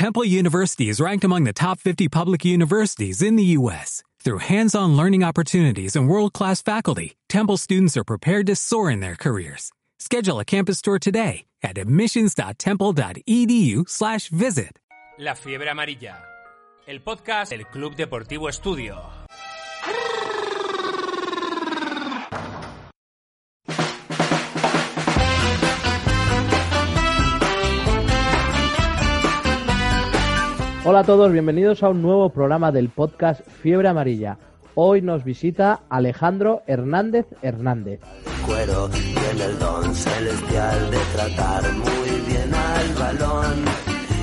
Temple University is ranked among the top 50 public universities in the U.S. Through hands-on learning opportunities and world-class faculty, Temple students are prepared to soar in their careers. Schedule a campus tour today at admissions.temple.edu/visit. La fiebre amarilla, el podcast del Club Deportivo Estudio. Hola a todos, bienvenidos a un nuevo programa del podcast Fiebre Amarilla. Hoy nos visita Alejandro Hernández Hernández. cuero tiene el don celestial de tratar muy bien al balón.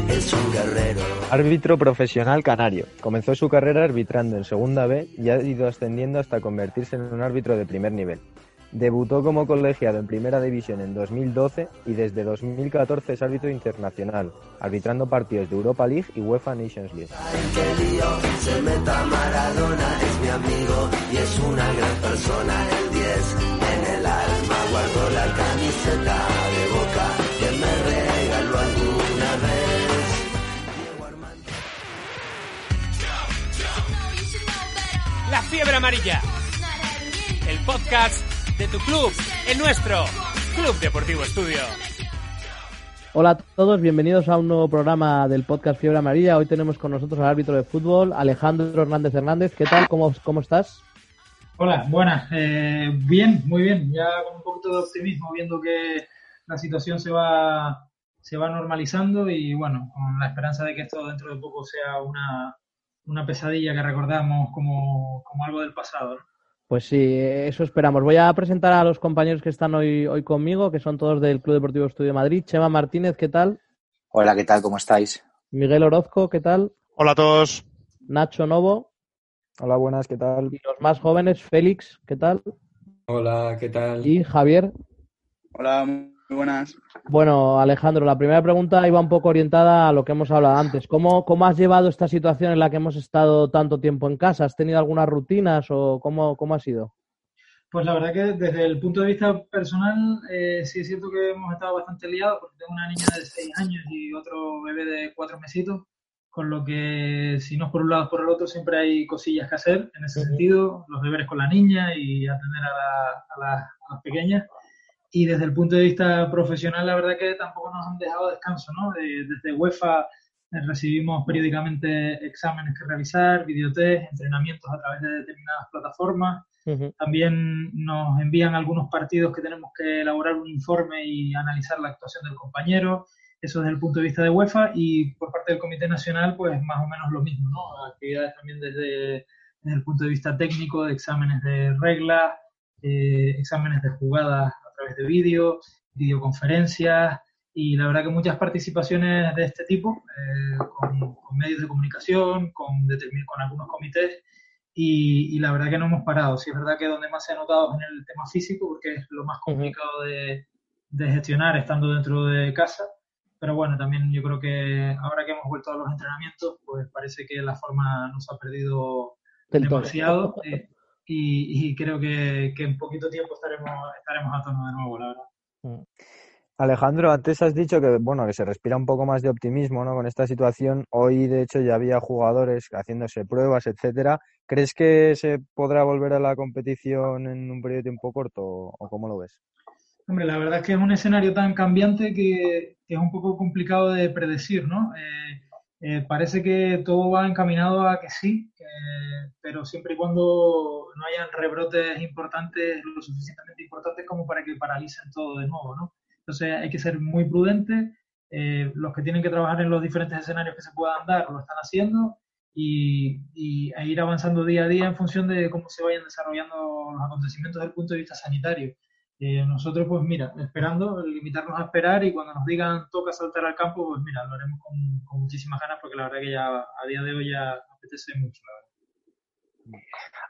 Es un guerrero. Árbitro profesional canario. Comenzó su carrera arbitrando en Segunda B y ha ido ascendiendo hasta convertirse en un árbitro de primer nivel. Debutó como colegiado en Primera División en 2012 y desde 2014 es árbitro internacional, arbitrando partidos de Europa League y UEFA Nations League. Ay, qué lío, se meta Maradona, es mi amigo y es una gran persona. El 10 en el alma, guardo la camiseta de boca que me regaló alguna vez. Diego Armando. La fiebre amarilla, el podcast de tu club, el nuestro, Club Deportivo Estudio. Hola a todos, bienvenidos a un nuevo programa del podcast Fiebre Amarilla. Hoy tenemos con nosotros al árbitro de fútbol, Alejandro Hernández Hernández. ¿Qué tal? ¿Cómo, cómo estás? Hola, buenas. Eh, bien, muy bien. Ya con un poquito de optimismo, viendo que la situación se va, se va normalizando y bueno, con la esperanza de que esto dentro de poco sea una, una pesadilla que recordamos como, como algo del pasado. ¿no? Pues sí, eso esperamos. Voy a presentar a los compañeros que están hoy, hoy conmigo, que son todos del Club Deportivo Estudio Madrid. Chema Martínez, ¿qué tal? Hola, ¿qué tal? ¿Cómo estáis? Miguel Orozco, ¿qué tal? Hola a todos. Nacho Novo. Hola, buenas, ¿qué tal? Y los más jóvenes, Félix, ¿qué tal? Hola, ¿qué tal? Y Javier. Hola, muy buenas. Bueno, Alejandro, la primera pregunta iba un poco orientada a lo que hemos hablado antes. ¿Cómo, ¿Cómo has llevado esta situación en la que hemos estado tanto tiempo en casa? ¿Has tenido algunas rutinas o cómo, cómo ha sido? Pues la verdad que desde el punto de vista personal, eh, sí es cierto que hemos estado bastante liados porque tengo una niña de 6 años y otro bebé de 4 mesitos, con lo que si no es por un lado es por el otro, siempre hay cosillas que hacer en ese sentido, los deberes con la niña y atender a, la- a las- a las pequeñas. Y desde el punto de vista profesional, la verdad que tampoco nos han dejado descanso, ¿no? De- desde UEFA eh, recibimos periódicamente exámenes que revisar, videotest, entrenamientos a través de determinadas plataformas. Ujú. También nos envían algunos partidos que tenemos que elaborar un informe y analizar la actuación del compañero. Eso desde el punto de vista de UEFA y por parte del Comité Nacional, pues más o menos lo mismo, ¿no? Actividades también desde, desde el punto de vista técnico, de exámenes de reglas, eh, exámenes de jugadas través de vídeo, videoconferencias y la verdad que muchas participaciones de este tipo eh, con, con medios de comunicación, con, con algunos comités y, y la verdad que no hemos parado. Sí es verdad que donde más se ha notado es en el tema físico porque es lo más complicado de, de gestionar estando dentro de casa. Pero bueno, también yo creo que ahora que hemos vuelto a los entrenamientos, pues parece que la forma nos ha perdido demasiado eh, y, y creo que, que en poquito tiempo estaremos, estaremos a tono de nuevo, la verdad. Alejandro, antes has dicho que bueno que se respira un poco más de optimismo, ¿no? Con esta situación. Hoy, de hecho, ya había jugadores haciéndose pruebas, etcétera. ¿Crees que se podrá volver a la competición en un periodo de tiempo corto o cómo lo ves? Hombre, la verdad es que es un escenario tan cambiante que, que es un poco complicado de predecir, ¿no? Eh, eh, parece que todo va encaminado a que sí, eh, pero siempre y cuando no hayan rebrotes importantes, lo suficientemente importantes como para que paralicen todo de nuevo, ¿no? Entonces hay que ser muy prudentes. eh, los que tienen que trabajar en los diferentes escenarios que se puedan dar lo están haciendo y, y e ir avanzando día a día en función de cómo se vayan desarrollando los acontecimientos desde el punto de vista sanitario. Eh, nosotros, pues mira, esperando, limitarnos a esperar y cuando nos digan toca saltar al campo, pues mira, lo haremos con, con muchísimas ganas porque la verdad que ya a día de hoy ya apetece mucho, la verdad.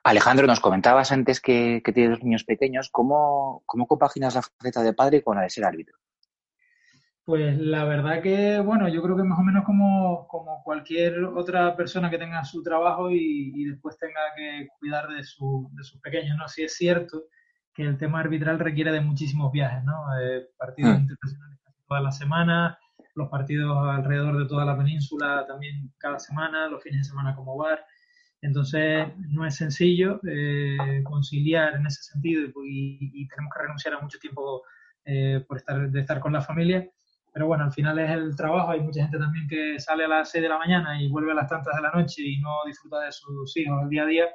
Alejandro, nos comentabas antes que, que tienes dos niños pequeños. ¿Cómo, ¿Cómo compaginas la faceta de padre con la de ser árbitro? Pues la verdad que, bueno, yo creo que más o menos como, como cualquier otra persona que tenga su trabajo y, y después tenga que cuidar de, su, de sus pequeños, ¿no? Sí es cierto que el tema arbitral requiere de muchísimos viajes, ¿no? Eh, partidos Mm. internacionales todas las semanas, los partidos alrededor de toda la península también cada semana, los fines de semana como bar. Entonces, no es sencillo eh, conciliar en ese sentido y, tenemos que renunciar a mucho tiempo eh, por estar, de estar con la familia. Pero bueno, al final es el trabajo. Hay mucha gente también que sale a las 6 de la mañana y vuelve a las tantas de la noche y no disfruta de sus hijos el día a día.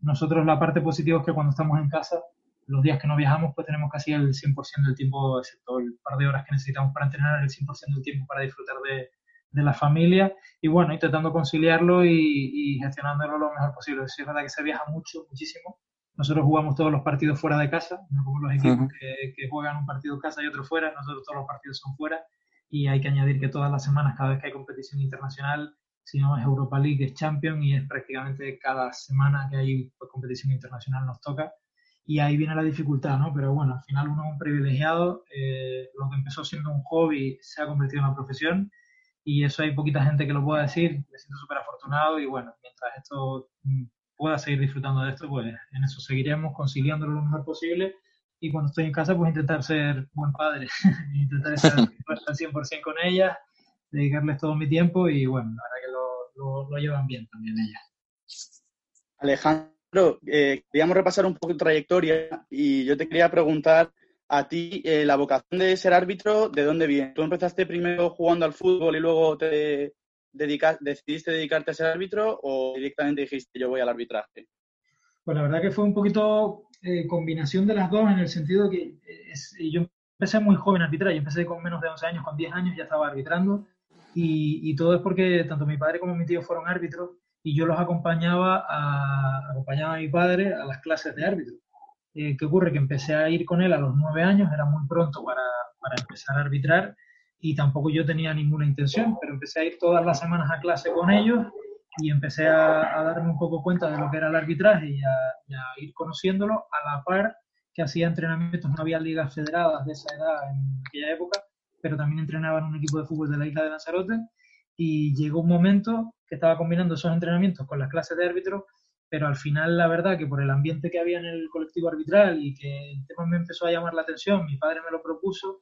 Nosotros la parte positiva es que cuando estamos en casa, los días que no viajamos, pues tenemos casi el 100% del tiempo, excepto el par de horas que necesitamos para entrenar, el 100% del tiempo para disfrutar de, de la familia y bueno, intentando conciliarlo y, gestionándolo lo mejor posible. Es verdad que se viaja mucho, muchísimo. Nosotros jugamos todos los partidos fuera de casa, no como los equipos que, que, juegan un partido en casa y otro fuera, nosotros todos los partidos son fuera y hay que añadir que todas las semanas, cada vez que hay competición internacional, si no es Europa League, es Champion y es prácticamente cada semana que hay pues, competición internacional nos toca y ahí viene la dificultad, ¿no? Pero bueno, al final uno es un privilegiado, eh, lo que empezó siendo un hobby se ha convertido en una profesión y eso hay poquita gente que lo pueda decir, me siento súper afortunado y bueno, mientras esto mm, pueda seguir disfrutando de esto, pues en eso seguiremos conciliándolo lo mejor posible y cuando estoy en casa pues intentar ser buen padre, intentar estar al 100% con ellas, dedicarles todo mi tiempo y bueno, la verdad que lo, lo, llevan bien también ellas. Alejandro, eh, queríamos repasar un poco tu trayectoria y yo te quería preguntar a ti eh, la vocación de ser árbitro, ¿de dónde viene? ¿Tú empezaste primero jugando al fútbol y luego te decidiste dedicarte a ser árbitro o directamente dijiste yo voy al arbitraje? Pues la verdad que fue un poquito eh, combinación de las dos en el sentido que yo empecé muy joven a arbitrar, yo empecé con menos de 11 años, con 10 años ya estaba arbitrando y, todo es porque tanto mi padre como mi tío fueron árbitros y yo los acompañaba a, acompañaba a mi padre a las clases de árbitro. Eh, ¿Qué ocurre? Que empecé a ir con él a los nueve años, era muy pronto para, para, empezar a arbitrar y tampoco yo tenía ninguna intención, pero empecé a ir todas las semanas a clase con ellos y empecé a, darme un poco cuenta de lo que era el arbitraje y a, ir conociéndolo a la par que hacía entrenamientos, no había ligas federadas de esa edad en aquella época, pero también entrenaba en un equipo de fútbol de la isla de Lanzarote y llegó un momento que estaba combinando esos entrenamientos con las clases de árbitro pero al final la verdad que por el ambiente que había en el colectivo arbitral y que el tema me empezó a llamar la atención, mi padre me lo propuso,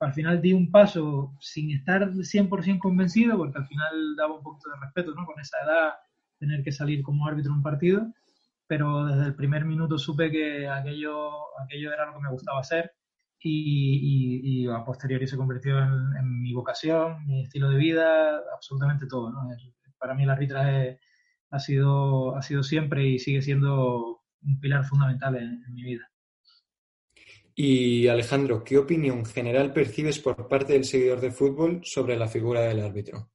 al final di un paso sin estar 100% convencido, porque al final daba un poquito de respeto, ¿no? Con esa edad, tener que salir como árbitro en un partido, pero desde el primer minuto supe que aquello, aquello era lo que me gustaba hacer y, y, a posteriori se convirtió en, mi vocación, mi estilo de vida, absolutamente todo, ¿no? para mí el arbitraje ha sido, ha sido siempre y sigue siendo un pilar fundamental en, mi vida. Y Alejandro, ¿qué opinión general percibes por parte del seguidor de fútbol sobre la figura del árbitro?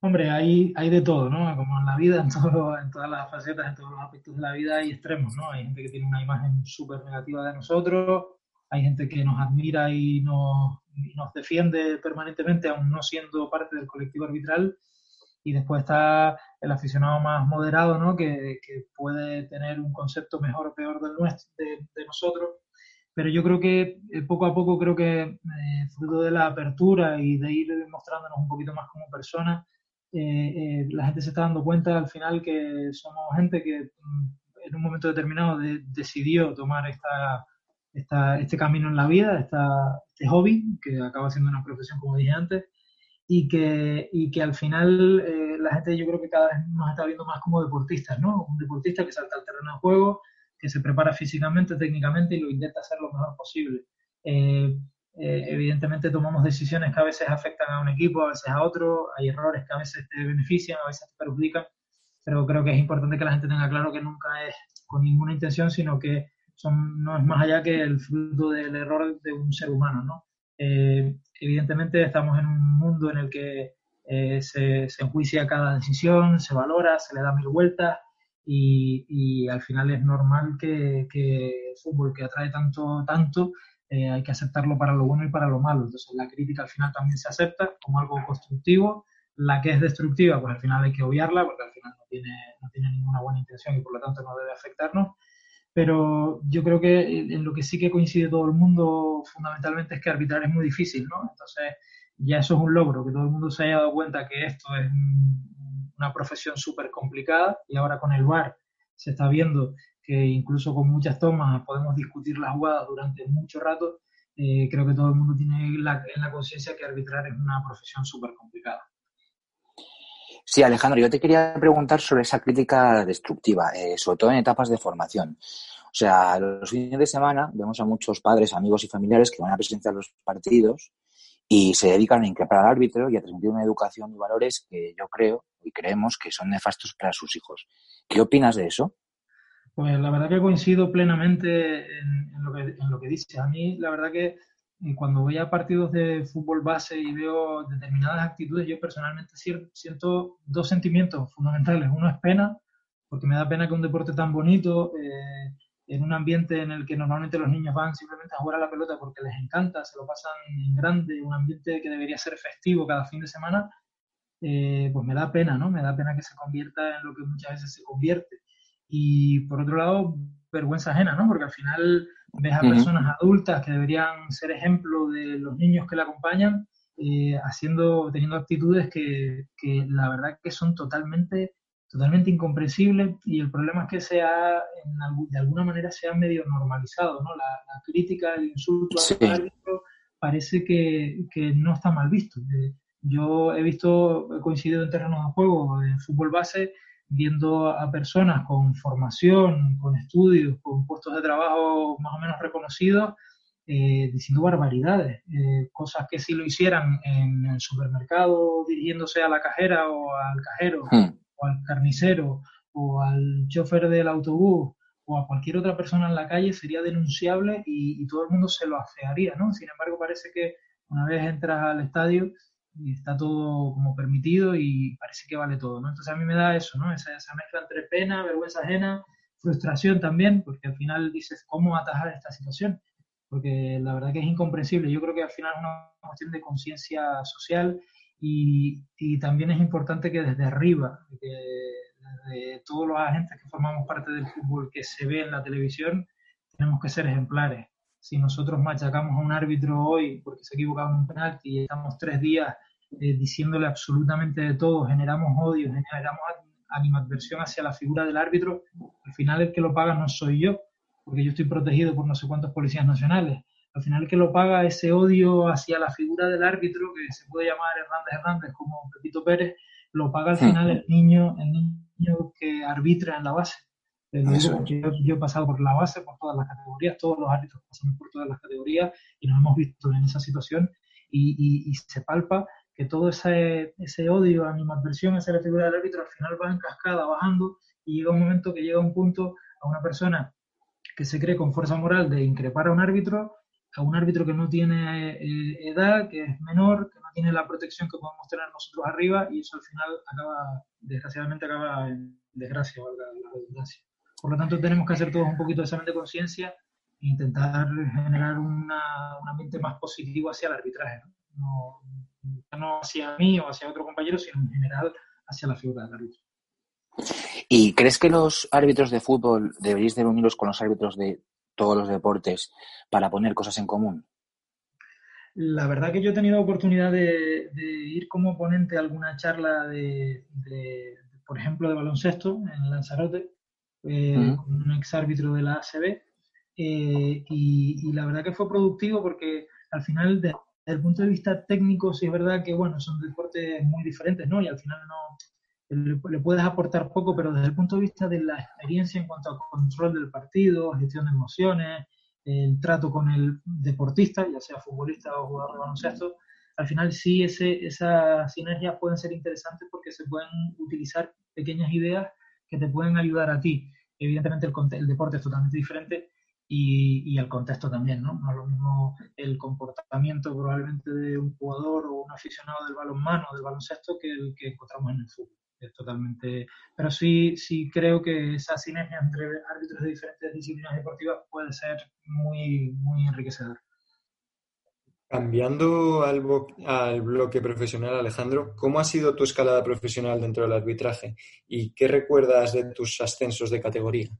Hombre, hay, hay de todo, ¿no? Como en la vida, en, todo, en todas las facetas, en todos los aspectos de la vida hay extremos, ¿no? Hay gente que tiene una imagen súper negativa de nosotros, hay gente que nos admira y nos, y nos defiende permanentemente, aún no siendo parte del colectivo arbitral, y después está el aficionado más moderado, ¿no? Que, puede tener un concepto mejor o peor del nuestro, de, nosotros. Pero yo creo que eh, poco a poco, creo que eh, fruto de la apertura y de ir mostrándonos un poquito más como personas, eh, la gente se está dando cuenta al final que somos gente que mm, en un momento determinado decidió tomar esta, esta, este camino en la vida, esta, este hobby, que acaba siendo una profesión, como dije antes, y que, y que al final eh, la gente yo creo que cada vez nos está viendo más como deportistas, ¿no? Un deportista que salta al terreno de juego, que se prepara físicamente, técnicamente y lo intenta hacer lo mejor posible. Eh, eh, evidentemente tomamos decisiones que a veces afectan a un equipo, a veces a otro, hay errores que a veces te benefician, a veces te perjudican, pero creo que es importante que la gente tenga claro que nunca es con ninguna intención, sino que son, no es más allá que el fruto del error de un ser humano, ¿no? Evidentemente estamos en un mundo en el que eh, se, enjuicia cada decisión, se valora, se le da mil vueltas y, al final es normal que, el fútbol que atrae tanto, tanto, eh, hay que aceptarlo para lo bueno y para lo malo. Entonces la crítica al final también se acepta como algo constructivo. La que es destructiva, pues al final hay que obviarla porque al final no tiene, no tiene ninguna buena intención y por lo tanto no debe afectarnos pero yo creo que en lo que sí que coincide todo el mundo fundamentalmente es que arbitrar es muy difícil, ¿no? Entonces ya eso es un logro, que todo el mundo se haya dado cuenta que esto es una profesión súper complicada y ahora con el VAR se está viendo que incluso con muchas tomas podemos discutir las jugadas durante mucho rato eh, creo que todo el mundo tiene en la conciencia que arbitrar es una profesión súper complicada. Sí, Alejandro, yo te quería preguntar sobre esa crítica destructiva, eh, sobre todo en etapas de formación. O sea, los fines de semana vemos a muchos padres, amigos y familiares que van a presenciar los partidos y se dedican a increpar al árbitro y a transmitir una educación y valores que yo creo y creemos que son nefastos para sus hijos. ¿Qué opinas de eso? Pues la verdad que coincido plenamente en, lo, que, en lo que. A mí, la verdad que cuando voy a partidos de fútbol base y veo determinadas actitudes, yo personalmente siento dos sentimientos fundamentales. Uno es pena, porque me da pena que un deporte tan bonito, eh, en un ambiente en el que normalmente los niños van simplemente a jugar a la pelota porque les encanta, se lo pasan en grande, un ambiente que debería ser festivo cada fin de semana, eh, pues me da pena, ¿no? Me da pena que se convierta en lo que muchas veces se convierte. Y por otro lado, vergüenza ajena, ¿no? Porque al final ves a personas adultas que deberían ser ejemplo de los niños que la acompañan, eh, haciendo, teniendo actitudes que, que, la verdad que son totalmente, totalmente incomprensibles y el problema es que sea, de alguna manera se ha medio normalizado, ¿no? La, crítica, el insulto al árbitro parece que, que, no está mal visto. Eh, yo he visto, he coincidido en terrenos de juego, en fútbol base, viendo a personas con formación, con estudios, con puestos de trabajo más o menos reconocidos, eh, diciendo barbaridades, eh, cosas que si lo hicieran en el supermercado dirigiéndose a la cajera o al cajero hmm. o al carnicero o al chofer del autobús o a cualquier otra persona en la calle sería denunciable y, y todo el mundo se lo afearía, ¿no? Sin embargo, parece que una vez entras al estadio y está todo como permitido y parece que vale todo, ¿no? Entonces a mí me da eso, ¿no? Esa, esa mezcla entre pena, vergüenza ajena, frustración también, porque al final dices, ¿cómo atajar esta situación? Porque la verdad que es incomprensible. Yo creo que al final es una cuestión de conciencia social y, y, también es importante que desde arriba, que desde todos los agentes que formamos parte del fútbol que se ve en la televisión, tenemos que ser ejemplares. Si nosotros machacamos a un árbitro hoy porque se ha equivocado en un penalti y estamos tres días eh, diciéndole absolutamente de todo, generamos odio, generamos animadversión hacia la figura del árbitro, al final el que lo paga no soy yo, porque yo estoy protegido por no sé cuántos policías nacionales. Al final el que lo paga ese odio hacia la figura del árbitro, que se puede llamar Hernández Hernández como Pepito Pérez, lo paga al final el niño, el niño que arbitra en la base. Yo, yo, he pasado por la base, por todas las categorías, todos los árbitros pasamos por todas las categorías y nos hemos visto en esa situación y, y se palpa que todo ese, ese odio, animadversión hacia la figura del árbitro al final va en cascada, bajando, y llega un momento que llega un punto a una persona que se cree con fuerza moral de increpar a un árbitro, a un árbitro que no tiene eh, edad, que es menor, que no tiene la protección que podemos tener nosotros arriba, y eso al final acaba, desgraciadamente acaba en desgracia, valga la redundancia. Por lo tanto, tenemos que hacer todos un poquito de examen de conciencia e intentar generar una, un ambiente más positivo hacia el arbitraje. ¿no? no hacia mí o hacia otro compañero, sino en general hacia la figura del árbitro. ¿Y crees que los árbitros de fútbol deberíais de unirlos con los árbitros de todos los deportes para poner cosas en común? La verdad que yo he tenido oportunidad de, ir como ponente a alguna charla de, por ejemplo, de baloncesto en Lanzarote, eh, con un ex árbitro de la ACB, eh, y, y, la verdad que fue productivo porque al final de, desde el punto de vista técnico, sí es verdad que, bueno, son deportes muy diferentes, ¿no? Y al final no le, puedes aportar poco, pero desde el punto de vista de la experiencia en cuanto al control del partido, gestión de emociones, el trato con el deportista, ya sea futbolista o jugador de baloncesto, al final sí ese, esas sinergias pueden ser interesantes porque se pueden utilizar pequeñas ideas que te pueden ayudar a ti. Evidentemente el, el deporte es totalmente diferente, y, y, el contexto también, ¿no? No es lo mismo el comportamiento probablemente de un jugador o un aficionado del balonmano del baloncesto que el que encontramos en el fútbol. Es totalmente... Pero sí, sí creo que esa sinergia entre árbitros de diferentes disciplinas deportivas puede ser muy, muy enriquecedora. Cambiando al, al, bloque profesional, Alejandro, ¿cómo ha sido tu escalada profesional dentro del arbitraje y qué recuerdas de tus ascensos de categoría?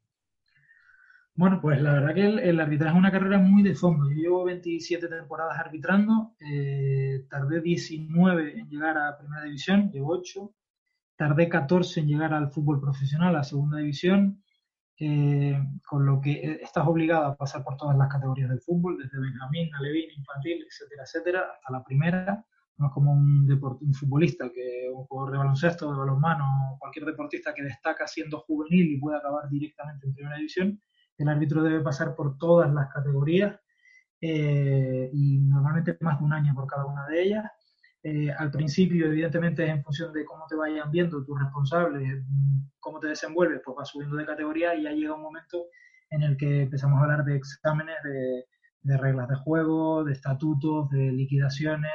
Bueno, pues la verdad que el, arbitraje es una carrera muy de fondo. Yo llevo 27 temporadas arbitrando, eh, tardé 19 en llegar a Primera División, llevo 8, tardé 14 en llegar al fútbol profesional, a Segunda División, eh, con lo que eh, estás obligado a pasar por todas las categorías del fútbol, desde Benjamín, Alevín, infantil, etcétera, etcétera, hasta la primera. No es como un, un futbolista, que un jugador de baloncesto, de balonmano, cualquier deportista que destaca siendo juvenil y puede acabar directamente en primera división. El árbitro debe pasar por todas las categorías eh, y normalmente más de un año por cada una de ellas. Eh, al principio, evidentemente, es en función de cómo te vayan viendo tus responsables, cómo te desenvuelves, pues vas subiendo de categoría y ya llega un momento en el que empezamos a hablar de exámenes, de, reglas de juego, de estatutos, de liquidaciones,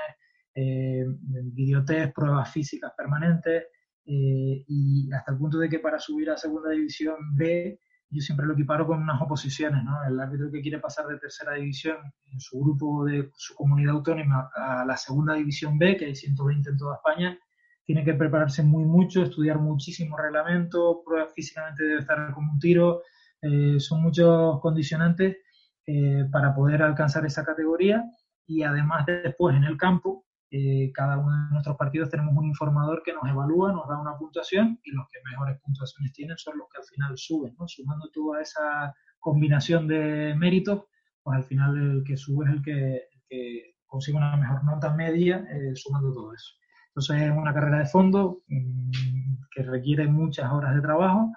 eh, videotest, pruebas físicas permanentes, eh, y hasta el punto de que para subir a segunda división B yo siempre lo equiparo con unas oposiciones, ¿no? El árbitro que quiere pasar de tercera división en su grupo de su comunidad autónoma a la segunda división B, que hay 120 en toda España, tiene que prepararse muy mucho, estudiar muchísimo reglamento, físicamente debe estar como un tiro, eh, son muchos condicionantes eh, para poder alcanzar esa categoría y además después en el campo eh, cada uno de nuestros partidos tenemos un informador que nos evalúa, nos da una puntuación y los que mejores puntuaciones tienen son los que al final suben, ¿no? Sumando toda esa combinación de méritos, pues al final el que sube es el que, consigue una mejor nota media eh, sumando todo eso. Entonces es una carrera de fondo mm, que requiere muchas horas de trabajo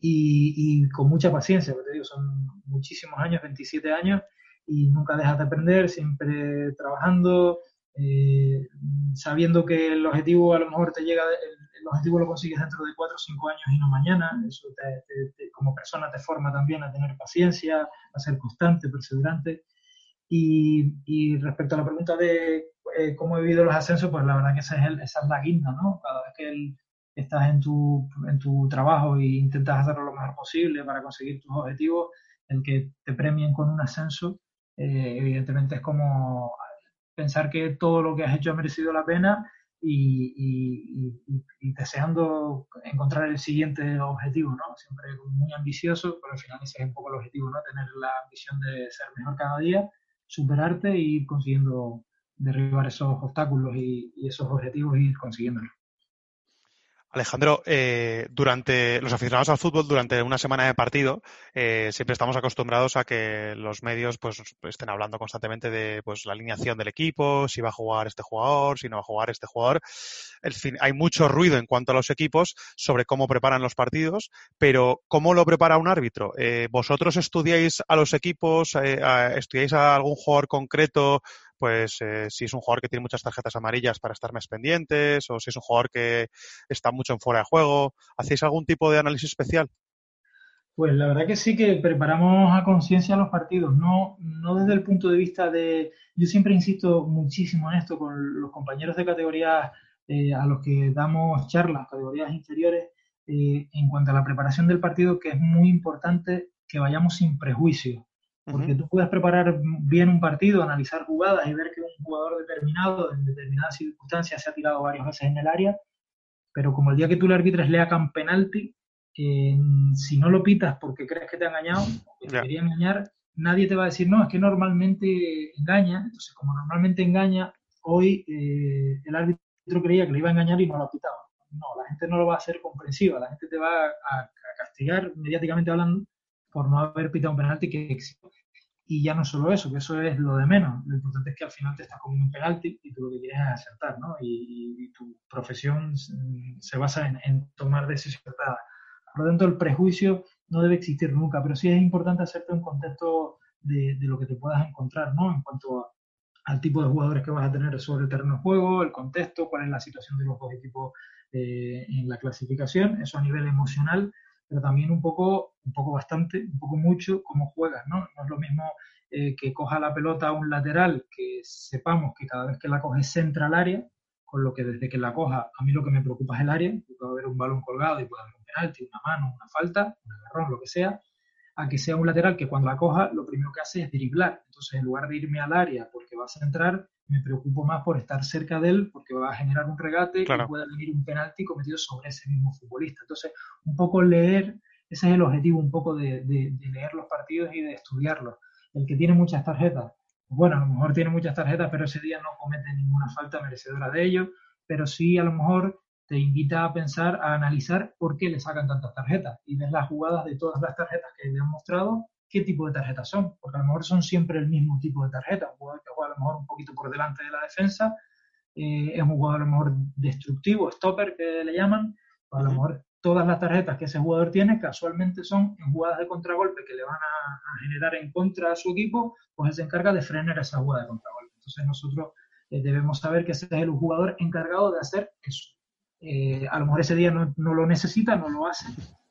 y, con mucha paciencia, porque te digo, son muchísimos años, 27 años, y nunca dejas de aprender, siempre trabajando, eh, sabiendo que el objetivo a lo mejor te llega, el, objetivo lo consigues dentro de cuatro o cinco años y no mañana, eso como persona te forma también a tener paciencia, a ser constante, perseverante. Y, respecto a la pregunta de eh, cómo he vivido los ascensos, pues la verdad que esa es, esa es la guinda, ¿no? Cada vez que estás en tu, en tu trabajo e intentas hacerlo lo mejor posible para conseguir tus objetivos, el que te premien con un ascenso, eh, evidentemente es como pensar que todo lo que has hecho ha merecido la pena y, deseando encontrar el siguiente objetivo, ¿no? Siempre muy ambicioso, pero al final ese es un poco el objetivo, ¿no? Tener la ambición de ser mejor cada día, superarte y ir consiguiendo derribar esos obstáculos y, y esos objetivos y ir consiguiéndolos. Alejandro, eh, durante los aficionados al fútbol, durante una semana de partido, eh, siempre estamos acostumbrados a que los medios pues, estén hablando constantemente de pues, la alineación del equipo, si va a jugar este jugador, si no va a jugar este jugador. En fin, hay mucho ruido en cuanto a los equipos sobre cómo preparan los partidos, pero ¿cómo lo prepara un árbitro? Eh, ¿Vosotros estudiáis a los equipos, estudiáis a algún jugador concreto? Pues eh, si es un jugador que tiene muchas tarjetas amarillas para estar más pendientes o si es un jugador que está mucho en fuera de juego. ¿Hacéis algún tipo de análisis especial? Pues la verdad que sí que preparamos a conciencia los partidos, no, no desde el punto de vista de... Yo siempre insisto muchísimo en esto con los compañeros de categorías eh, a los que damos charlas, categorías inferiores, eh, en cuanto a la preparación del partido, que es muy importante que vayamos sin prejuicios. Porque tú puedes preparar bien un partido, analizar jugadas y ver que un jugador determinado en determinadas circunstancias se ha tirado varias veces en el área, pero como el día que tú le arbitres le hagan penalti, eh, si no lo pitas porque crees que te ha engañado, o te quería engañar, nadie te va a decir, no, es que normalmente engaña. Entonces, como normalmente engaña, hoy eh, el árbitro creía que le iba a engañar y no lo ha pitado. No, la gente no lo va a hacer comprensiva, la gente te va a, a castigar mediáticamente hablando por no haber pitado un penalti que existe. Y ya no solo eso, que eso es lo de menos. Lo importante es que al final te estás comiendo un penalti y tú lo que quieres es acertar, ¿no? Y, tu profesión se basa en, tomar decisiones Por lo tanto, el prejuicio no debe existir nunca, pero sí es importante hacerte un contexto de, lo que te puedas encontrar, ¿no? En cuanto al tipo de jugadores que vas a tener sobre el terreno de juego, el contexto, cuál es la situación de los dos equipos eh, en la clasificación, eso a nivel emocional pero también un poco, un poco bastante, un poco mucho cómo juegas, ¿no? No es lo mismo eh, que coja la pelota a un lateral, que sepamos que cada vez que la coge centra al área, con lo que desde que la coja, a mí lo que me preocupa es el área, puede haber un balón colgado y puede haber un penalti, una mano, una falta, un agarrón, lo que sea, a que sea un lateral que cuando la coja lo primero que hace es driblar. Entonces, en lugar de irme al área porque va a centrar, me preocupo más por estar cerca de él porque va a generar un regate y pueda venir un penalti cometido sobre ese mismo futbolista. Entonces, un poco leer, ese es el objetivo, un poco de, leer los partidos y de estudiarlos. El que tiene muchas tarjetas, pues bueno, a lo mejor tiene muchas tarjetas, pero ese día no comete ninguna falta merecedora de ello, pero sí a lo mejor te invita a pensar, a analizar por qué le sacan tantas tarjetas y ves las jugadas de todas las tarjetas que le han mostrado, qué tipo de tarjetas son, porque a lo mejor son siempre el mismo tipo de tarjeta, un jugador que juega a lo mejor un poquito por delante de la defensa, eh, es un jugador a lo mejor destructivo, stopper que le llaman, a lo mejor todas las tarjetas que ese jugador tiene casualmente son en jugadas de contragolpe que le van a, generar en contra a su equipo, pues él se encarga de frenar esa jugada de contragolpe. Entonces nosotros eh, debemos saber que ese es el jugador encargado de hacer eso. Eh, a lo mejor ese día no, lo necesita, no lo hace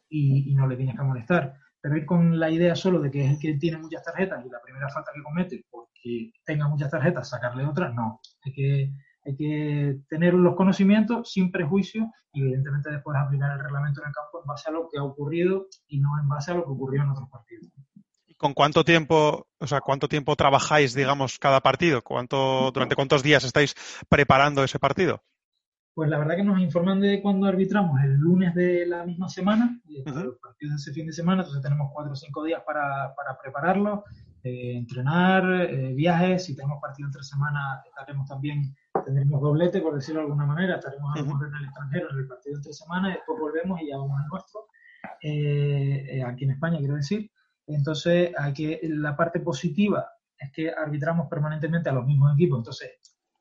y, no le tienes que molestar. Pero ir con la idea solo de que es el que tiene muchas tarjetas y la primera falta que comete porque tenga muchas tarjetas, sacarle otras, no. Hay que, hay que tener los conocimientos sin prejuicio y evidentemente después aplicar el reglamento en el campo en base a lo que ha ocurrido y no en base a lo que ocurrió en otros partidos. ¿Con cuánto tiempo, o sea, cuánto tiempo trabajáis, digamos, cada partido? ¿Cuánto, durante cuántos días estáis preparando ese partido? Pues la verdad que nos informan de cuando arbitramos el lunes de la misma semana, y los partidos de ese fin de semana, entonces tenemos cuatro o cinco días para, para prepararlo, eh, entrenar, eh, viajes, si tenemos partido entre semana estaremos también, tendremos doblete, por decirlo de alguna manera, estaremos a lo mejor en el extranjero en el partido entre semana, y después volvemos y ya vamos al nuestro, eh, aquí en España quiero decir. Entonces, aquí la parte positiva es que arbitramos permanentemente a los mismos equipos, entonces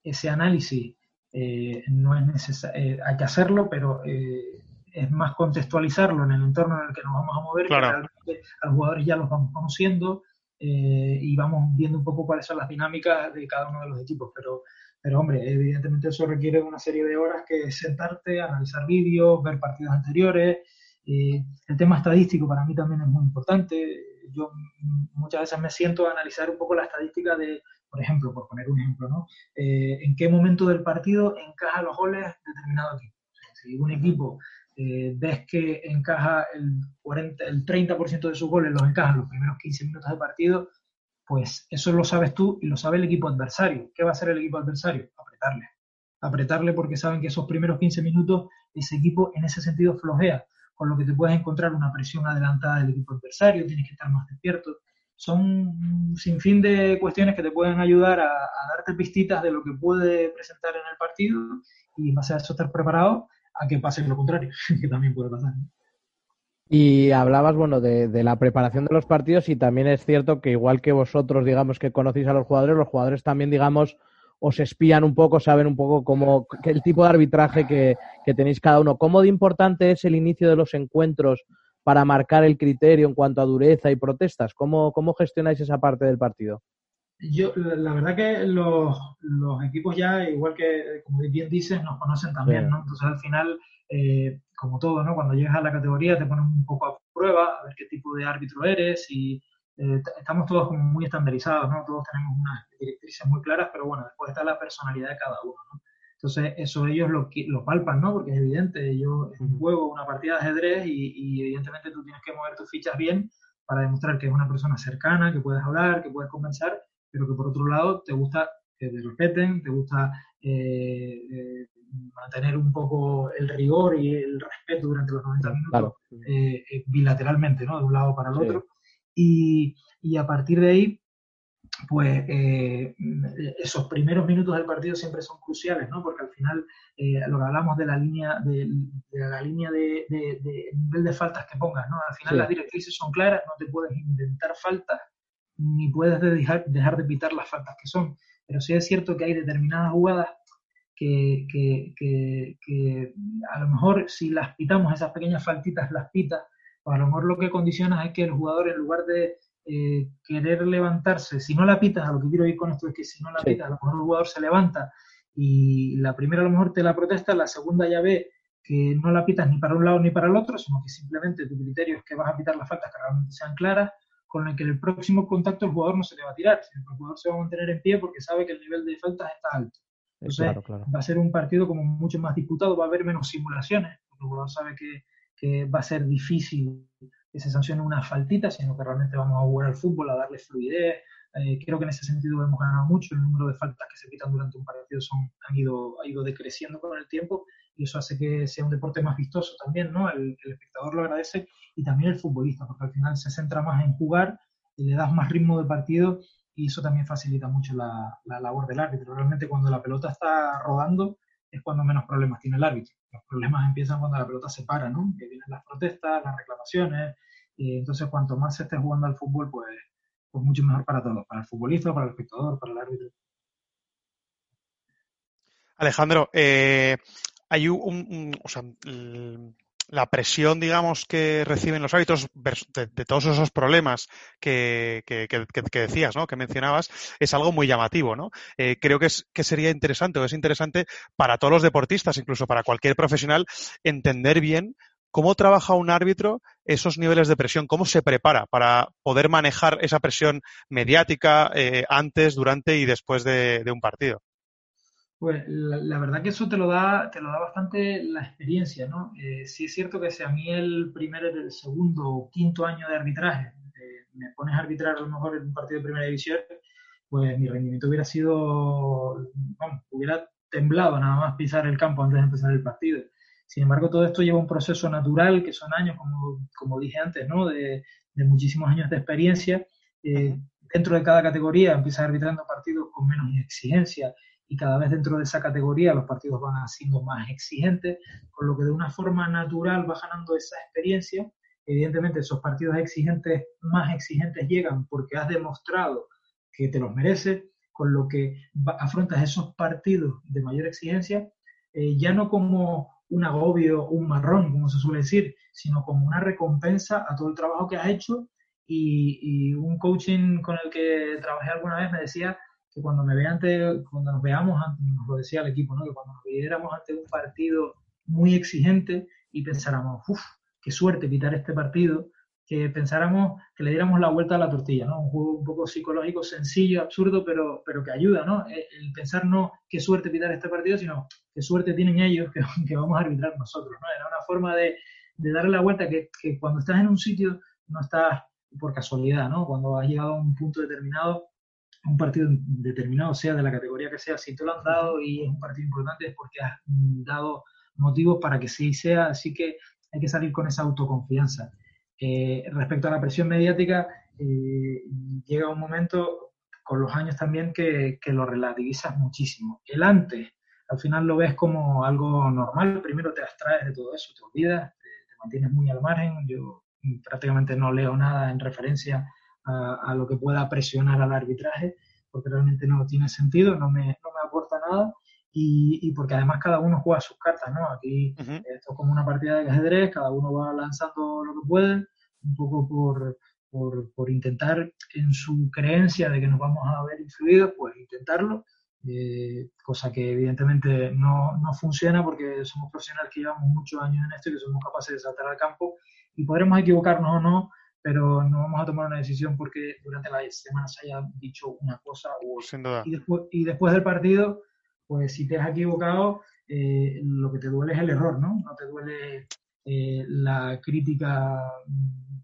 ese análisis eh, no es necesario, eh, hay que hacerlo, pero eh, es más contextualizarlo en el entorno en el que nos vamos a mover, que realmente a los jugadores ya los vamos conociendo y vamos viendo un poco cuáles son las dinámicas de cada uno de los equipos, pero pero hombre, evidentemente eso requiere una serie de horas que sentarte, analizar vídeos, ver partidos anteriores. el tema estadístico para mí también es muy importante. Yo muchas veces me siento a analizar un poco la estadística de, por ejemplo, por poner un ejemplo, ¿no? Eh, ¿En qué momento del partido encaja los goles determinado equipo? si un equipo eh, ves que encaja el, 40, el 30% de sus goles, los encaja en los primeros 15 minutos del partido, pues eso lo sabes tú y lo sabe el equipo adversario. ¿Qué va a hacer el equipo adversario? Apretarle. Apretarle porque saben que esos primeros 15 minutos ese equipo en ese sentido flojea, con lo que te puedes encontrar una presión adelantada del equipo adversario, tienes que estar más despierto son sin fin de cuestiones que te pueden ayudar a, darte pistitas de lo que puede presentar en el partido y más a eso estar preparado a que pase lo contrario, que también puede pasar. Y hablabas, bueno, de, de, la preparación de los partidos y también es cierto que igual que vosotros, digamos, que conocéis a los jugadores, los jugadores también, digamos, os espían un poco, saben un poco cómo, el tipo de arbitraje que, que tenéis cada uno. ¿Cómo de importante es el inicio de los encuentros para marcar el criterio en cuanto a dureza y protestas? ¿Cómo, cómo gestionáis esa parte del partido? Yo, la verdad que los, los, equipos ya, igual que, como bien dices, nos conocen también, ¿no? Entonces al final, eh, como todo, ¿no? Cuando llegas a la categoría te ponen un poco a prueba, a ver qué tipo de árbitro eres y eh, estamos todos como muy estandarizados, ¿no? Todos tenemos unas directrices muy claras, pero bueno, después está la personalidad de cada uno, ¿no? Entonces, eso ellos lo, lo palpan, ¿no? Porque es evidente, yo juego una partida de ajedrez y, evidentemente tú tienes que mover tus fichas bien para demostrar que es una persona cercana, que puedes hablar, que puedes conversar, pero que por otro lado te gusta que te respeten, te gusta eh, eh, mantener un poco el rigor y el respeto durante los 90 minutos eh, bilateralmente, ¿no? De un lado para el otro. Y, y a partir de ahí, pues eh, esos primeros minutos del partido siempre son cruciales, ¿no? Porque al final eh, lo que hablamos de la línea de, la línea de, nivel de faltas que pongas, ¿no? Al final las directrices son claras, no te puedes inventar faltas ni puedes dejar, dejar de pitar las faltas que son. Pero sí es cierto que hay determinadas jugadas que, que, a lo mejor si las pitamos, esas pequeñas faltitas las pitas, pues a lo mejor lo que condiciona es que el jugador en lugar de eh, querer levantarse, si no la pitas, a lo que quiero ir con esto es que si no la pitas, a lo mejor el jugador se levanta y la primera a lo mejor te la protesta, la segunda ya ve que no la pitas ni para un lado ni para el otro, sino que simplemente tu criterio es que vas a pitar las faltas que realmente sean claras, con el que en el próximo contacto el jugador no se le va a tirar, sino que el jugador se va a mantener en pie porque sabe que el nivel de faltas está alto. Entonces va a ser un partido como mucho más disputado, va a haber menos simulaciones, porque el jugador sabe que, que va a ser difícil que se sancione una faltita, sino que realmente vamos a jugar al fútbol, a darle fluidez. Eh, creo que en ese sentido hemos ganado mucho. El número de faltas que se quitan durante un partido son, han ido, ha ido decreciendo con el tiempo y eso hace que sea un deporte más vistoso también, ¿no? El, espectador lo agradece y también el futbolista, porque al final se centra más en jugar y le das más ritmo de partido y eso también facilita mucho la, la labor del árbitro. Realmente cuando la pelota está rodando es cuando menos problemas tiene el árbitro. Los problemas empiezan cuando la pelota se para, ¿no? Que vienen las protestas, las reclamaciones, y entonces cuanto más se esté jugando al fútbol, pues, pues mucho mejor para todos, para el futbolista, para el espectador, para el árbitro. Alejandro, eh, hay un, o sea, la presión, digamos, que reciben los árbitros de, todos esos problemas que, decías, ¿no? Que mencionabas, es algo muy llamativo, ¿no? Eh, creo que, es, que sería interesante o es interesante para todos los deportistas, incluso para cualquier profesional, entender bien cómo trabaja un árbitro esos niveles de presión, cómo se prepara para poder manejar esa presión mediática eh, antes, durante y después de un partido. Pues la, verdad que eso te lo da, te lo da bastante la experiencia, ¿no? Eh, sí es cierto que si a mí el primer, el segundo o quinto año de arbitraje eh, me pones a arbitrar a lo mejor en un partido de primera división, pues mi rendimiento hubiera sido, vamos, hubiera temblado nada más pisar el campo antes de empezar el partido. Sin embargo, todo esto lleva un proceso natural, que son años, como, como dije antes, ¿no? De, de muchísimos años de experiencia. Eh, dentro de cada categoría empiezas arbitrando partidos con menos exigencia y cada vez dentro de esa categoría los partidos van siendo más exigentes, con lo que de una forma natural va ganando esa experiencia. Evidentemente esos partidos exigentes, más exigentes llegan porque has demostrado que te los mereces, con lo que afrontas esos partidos de mayor exigencia, eh, ya no como un agobio, un marrón, como se suele decir, sino como una recompensa a todo el trabajo que has hecho y, y un coaching con el que trabajé alguna vez me decía que cuando me ante, cuando nos veamos, nos lo decía el equipo, ¿no? que cuando nos viéramos ante un partido muy exigente y pensáramos, uff, qué suerte quitar este partido, que pensáramos que le diéramos la vuelta a la tortilla, ¿no? Un juego un poco psicológico, sencillo, absurdo, pero, pero que ayuda, ¿no? Eh, el pensar no qué suerte quitar este partido, sino qué suerte tienen ellos que, que vamos a arbitrar nosotros, ¿no? Era una forma de, de darle la vuelta que, que, cuando estás en un sitio no estás por casualidad, ¿no? Cuando has llegado a un punto determinado un partido determinado, sea de la categoría que sea, si te lo han dado y es un partido importante es porque has dado motivos para que sí sea, así que hay que salir con esa autoconfianza. Eh, respecto a la presión mediática, eh, llega un momento con los años también que, que, lo relativizas muchísimo. El antes, al final lo ves como algo normal, primero te abstraes de todo eso, te olvidas, te, te mantienes muy al margen, yo prácticamente no leo nada en referencia a, lo que pueda presionar al arbitraje, porque realmente no tiene sentido, no me, no me aporta nada. Y, y, porque además cada uno juega sus cartas, ¿no? Aquí esto es como una partida de ajedrez, cada uno va lanzando lo que puede, un poco por, por, por, intentar en su creencia de que nos vamos a ver influidos, pues intentarlo, eh, cosa que evidentemente no, no, funciona porque somos profesionales que llevamos muchos años en esto y que somos capaces de saltar al campo y podremos equivocarnos o no, pero no vamos a tomar una decisión porque durante la semana se haya dicho una cosa u otra. Y después, y después del partido, pues si te has equivocado, eh, lo que te duele es el error, ¿no? No te duele eh, la crítica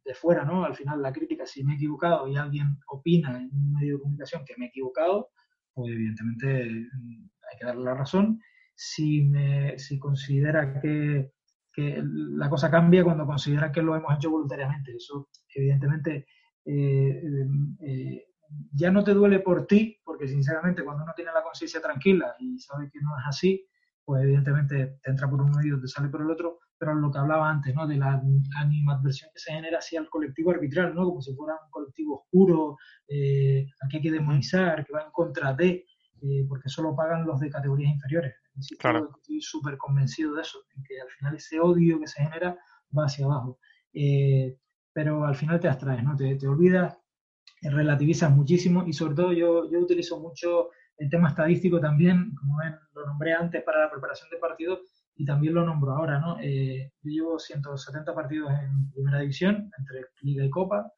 de fuera, ¿no? Al final la crítica, si me he equivocado y alguien opina en un medio de comunicación que me he equivocado, pues evidentemente mm, hay que darle la razón. Si, me, si considera que que la cosa cambia cuando consideras que lo hemos hecho voluntariamente. Eso, evidentemente, eh, eh, ya no te duele por ti, porque sinceramente cuando uno tiene la conciencia tranquila y sabe que no es así, pues evidentemente te entra por un oído, te sale por el otro, pero lo que hablaba antes, ¿no? De la animadversión que se genera hacia el colectivo arbitral, ¿no? Como si fuera un colectivo oscuro, eh, al que hay que demonizar, que va en contra de, eh, porque solo pagan los de categorías inferiores. Estoy súper convencido de eso, que al final ese odio que se genera va hacia abajo. Eh, pero al final te abstraes, ¿no? Te, te olvidas, relativizas muchísimo y sobre todo yo, yo utilizo mucho el tema estadístico también, como ven, lo nombré antes para la preparación de partidos y también lo nombro ahora, ¿no? Eh, yo llevo 170 partidos en primera división, entre liga y copa,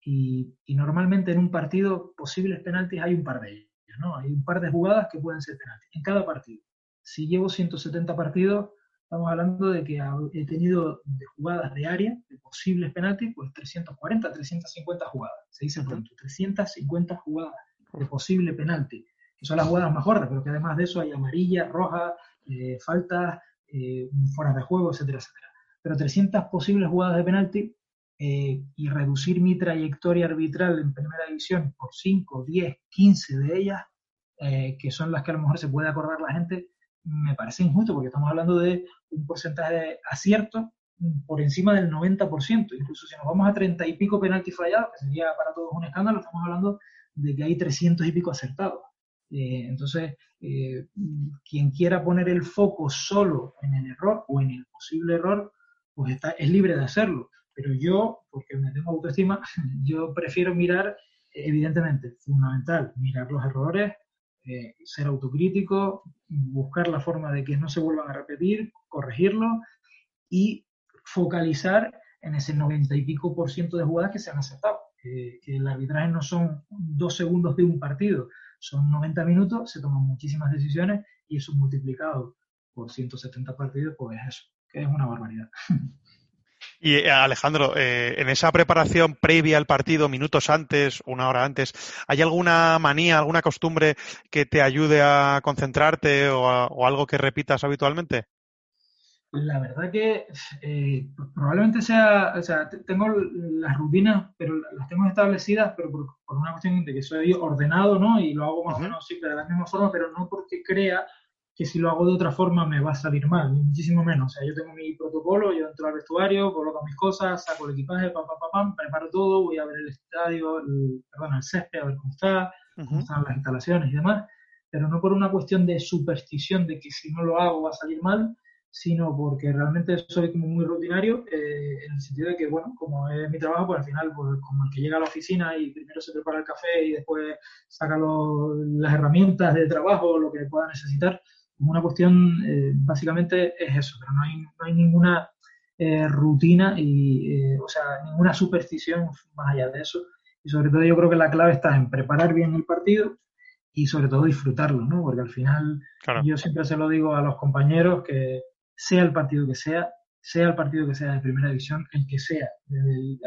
y, y normalmente en un partido posibles penaltis hay un par de ellos. ¿no? Hay un par de jugadas que pueden ser penaltis en cada partido. Si llevo 170 partidos, estamos hablando de que he tenido de jugadas de área, de posibles penaltis, pues 340, 350 jugadas. Se dice pronto, 350 jugadas de posible penalti, que son las jugadas más gordas, pero que además de eso hay amarilla, roja, eh, faltas, eh, fuera de juego, etcétera, etcétera. Pero 300 posibles jugadas de penalti eh, y reducir mi trayectoria arbitral en primera división por 5, 10, 15 de ellas, eh, que son las que a lo mejor se puede acordar la gente, me parece injusto porque estamos hablando de un porcentaje de acierto por encima del 90%. Incluso si nos vamos a 30 y pico penaltis fallados, que sería para todos un escándalo, estamos hablando de que hay 300 y pico acertados. Eh, entonces, eh, quien quiera poner el foco solo en el error o en el posible error, pues está, es libre de hacerlo. Pero yo, porque me tengo autoestima, yo prefiero mirar, evidentemente, fundamental, mirar los errores, eh, ser autocrítico, buscar la forma de que no se vuelvan a repetir, corregirlo y focalizar en ese 90 y pico por ciento de jugadas que se han aceptado. que el arbitraje no son dos segundos de un partido, son 90 minutos, se toman muchísimas decisiones y eso multiplicado por 170 partidos, pues es eso, que es una barbaridad. Y eh, Alejandro, eh, en esa preparación previa al partido, minutos antes, una hora antes, ¿hay alguna manía, alguna costumbre que te ayude a concentrarte o algo que repitas habitualmente? La verdad que eh, probablemente sea, o sea, tengo las rutinas, pero las tengo establecidas, pero por, una cuestión de que soy ordenado, ¿no? Y lo hago más o menos siempre de la misma forma, pero no porque crea que si lo hago de otra forma me va a salir mal, ni muchísimo menos. O sea, yo tengo mi protocolo, yo entro al vestuario, coloco mis cosas, saco el equipaje, pam, pam, pam, preparo todo, voy a ver el estadio, el, perdón, el césped, a ver cómo está, cómo están las instalaciones y demás, pero no por una cuestión de superstición de que si no lo hago va a salir mal, sino porque realmente soy como muy rutinario, eh, en el sentido de que, bueno, como es mi trabajo, pues al final, pues como el que llega a la oficina y primero se prepara el café y después saca las herramientas de trabajo, lo que pueda necesitar, una cuestión, eh, básicamente es eso, pero no hay, no hay ninguna eh, rutina y, o sea, ninguna superstición más allá de eso. Y sobre todo yo creo que la clave está en preparar bien el partido y sobre todo disfrutarlo, ¿no? Porque al final yo siempre se lo digo a los compañeros que sea el partido que sea, sea el partido que sea de primera división, el que sea.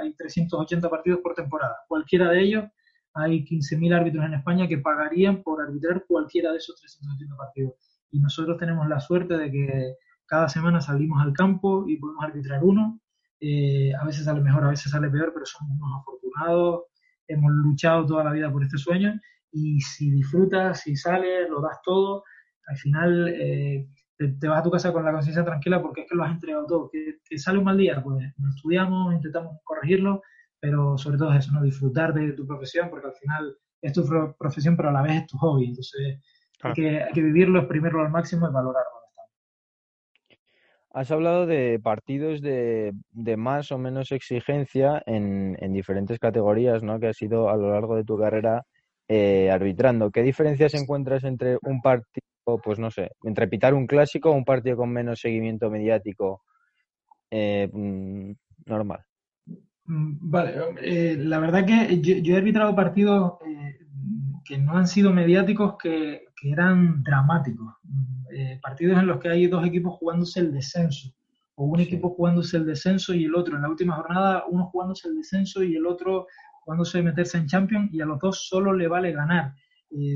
hay 380 partidos por temporada. Cualquiera de ellos, hay 15.000 árbitros en España que pagarían por arbitrar cualquiera de esos 380 partidos. Y nosotros tenemos la suerte de que cada semana salimos al campo y podemos arbitrar uno. Eh, a veces sale mejor, a veces sale peor, pero somos unos afortunados. Hemos luchado toda la vida por este sueño y si disfrutas, si sales, lo das todo, al final eh, te, vas a tu casa con la conciencia tranquila porque es que lo has entregado todo. Que, sale un mal día, pues lo estudiamos, intentamos corregirlo, pero sobre todo es eso, ¿no? disfrutar de tu profesión porque al final es tu profesión, pero a la vez es tu hobby. Entonces hay, que, hay que vivirlo, exprimirlo al máximo y valorarlo. Has hablado de partidos de, de, más o menos exigencia en, en, diferentes categorías, ¿no? Que has sido a lo largo de tu carrera eh, arbitrando. ¿Qué diferencias encuentras entre un partido pues no sé, entre pitar un clásico o un partido con menos seguimiento mediático eh, mm, normal. Mm, vale, eh, la verdad que yo, he arbitrado partidos eh, que no han sido mediáticos, que, eran dramáticos. partidos en los que hay dos equipos jugándose el descenso, o un equipo jugándose el descenso y el otro. En la última jornada, uno jugándose el descenso y el otro jugándose meterse en Champions, y a los dos solo le vale ganar.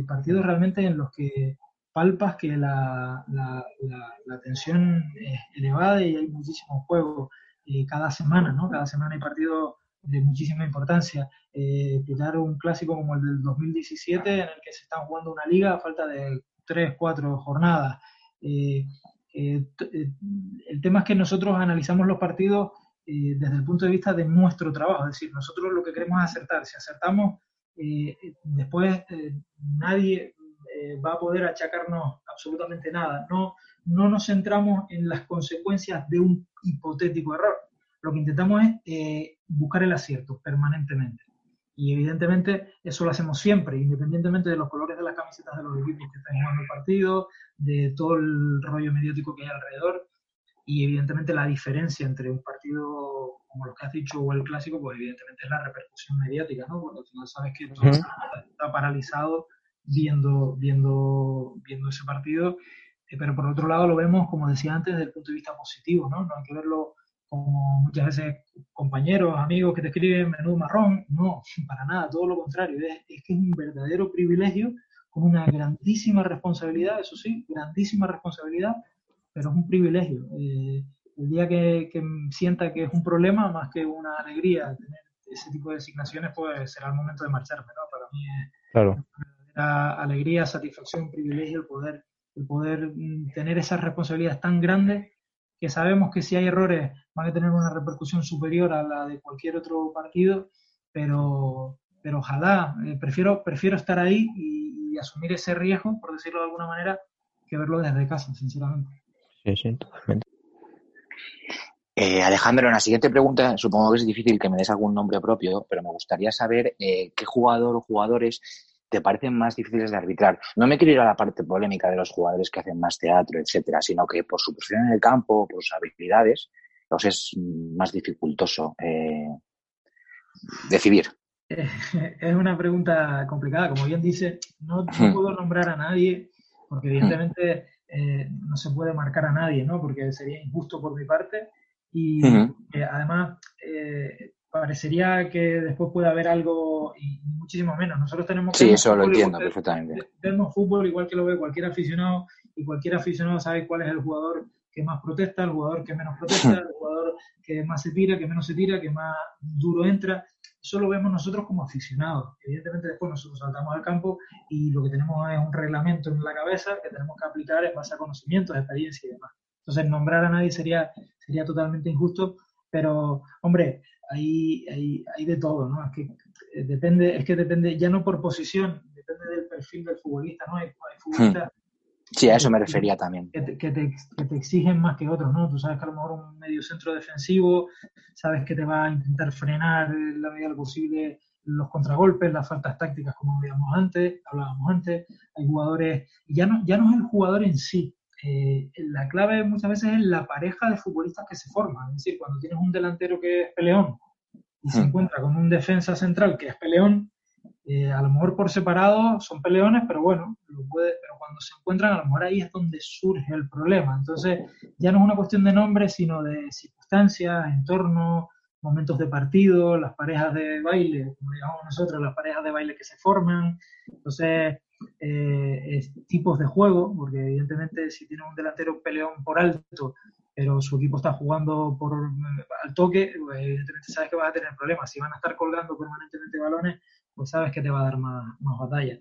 partidos realmente en los que palpas que la, la, tensión es elevada y hay muchísimos juegos eh, cada semana, ¿no? Cada semana hay partidos de muchísima importancia. Eh, un clásico como el del 2017 en el que se está jugando una liga a falta de tres, cuatro jornadas. Eh, eh, el tema es que nosotros analizamos los partidos desde el punto de vista de nuestro trabajo, es decir, nosotros lo que queremos es acertar. Si acertamos, después nadie, eh, va a poder achacarnos absolutamente nada. No, no nos centramos en las consecuencias de un hipotético error. Lo que intentamos es eh, buscar el acierto permanentemente. Y evidentemente eso lo hacemos siempre, independientemente de los colores de las camisetas de los equipos que están jugando el partido, de todo el rollo mediático que hay alrededor. Y evidentemente la diferencia entre un partido como los que has dicho o el clásico, pues evidentemente es la repercusión mediática, ¿no? Porque final sabes que todo está paralizado viendo, viendo, viendo ese partido. Eh, pero por otro lado lo vemos, como decía antes, desde el punto de vista positivo, ¿no? No hay que verlo como muchas veces compañeros, amigos que te escriben menudo marrón. No, para nada, todo lo contrario. Es, es que es un verdadero privilegio con una grandísima responsabilidad, eso sí, grandísima responsabilidad, pero es un privilegio. Eh, el día que, que, sienta que es un problema, más que una alegría tener ese tipo de designaciones, pues será el momento de marcharme, ¿no? Para mí es, claro alegría, satisfacción, privilegio el poder el poder mm, tener esas responsabilidades tan grandes que sabemos que si hay errores van a tener una repercusión superior a la de cualquier otro partido, pero, pero ojalá, eh, prefiero, prefiero estar ahí y, y, asumir ese riesgo, por decirlo de alguna manera, que verlo desde casa, sinceramente. Sí, sí, totalmente. Eh, Alejandro, en la siguiente pregunta, supongo que es difícil que me des algún nombre propio, pero me gustaría saber eh, qué jugador o jugadores te parecen más difíciles de arbitrar. No me quiero ir a la parte polémica de los jugadores que hacen más teatro, etcétera, sino que por su posición en el campo, por sus habilidades, los es más dificultoso eh, decidir. Es una pregunta complicada. Como bien dice, no, no puedo nombrar a nadie, porque evidentemente eh, no se puede marcar a nadie, ¿no? Porque sería injusto por mi parte. Y eh, además, eh, parecería que después puede haber algo y muchísimo menos. Nosotros tenemos Sí, eso lo entiendo perfectamente. Vemos fútbol igual que lo ve cualquier aficionado y cualquier aficionado sabe cuál es el jugador que más protesta, el jugador que menos protesta, el jugador que más se tira, que menos se tira, que más duro entra. Eso lo vemos nosotros como aficionados. Evidentemente después nosotros saltamos al campo y lo que tenemos es un reglamento en la cabeza que tenemos que aplicar en base a conocimientos, experiencia y demás. Entonces nombrar a nadie sería, sería totalmente injusto, pero hombre, hay, hay, hay de todo, ¿no? Es que depende, es que depende, ya no por posición, depende del perfil del futbolista, ¿no? Hay, hay futbolistas Sí, a eso me refería también. Que te, que, te, que te, exigen más que otros, ¿no? Tú sabes que a lo mejor un medio centro defensivo, sabes que te va a intentar frenar en la medida de lo posible los contragolpes, las faltas tácticas, como hablábamos antes, hablábamos antes. Hay jugadores, ya no, ya no es el jugador en sí. Eh, la clave muchas veces es la pareja de futbolistas que se forman. Es decir, cuando tienes un delantero que es peleón y se encuentra con un defensa central que es peleón, eh, a lo mejor por separado son peleones, pero bueno, lo puede, pero cuando se encuentran, a lo mejor ahí es donde surge el problema. Entonces, ya no es una cuestión de nombre, sino de circunstancias, entorno, momentos de partido, las parejas de baile, como llamamos nosotros, las parejas de baile que se forman. Entonces, eh, tipos de juego, porque evidentemente si tienes un delantero peleón por alto, pero su equipo está jugando por al toque, pues, evidentemente sabes que vas a tener problemas. Si van a estar colgando permanentemente balones, pues sabes que te va a dar más, más batalla.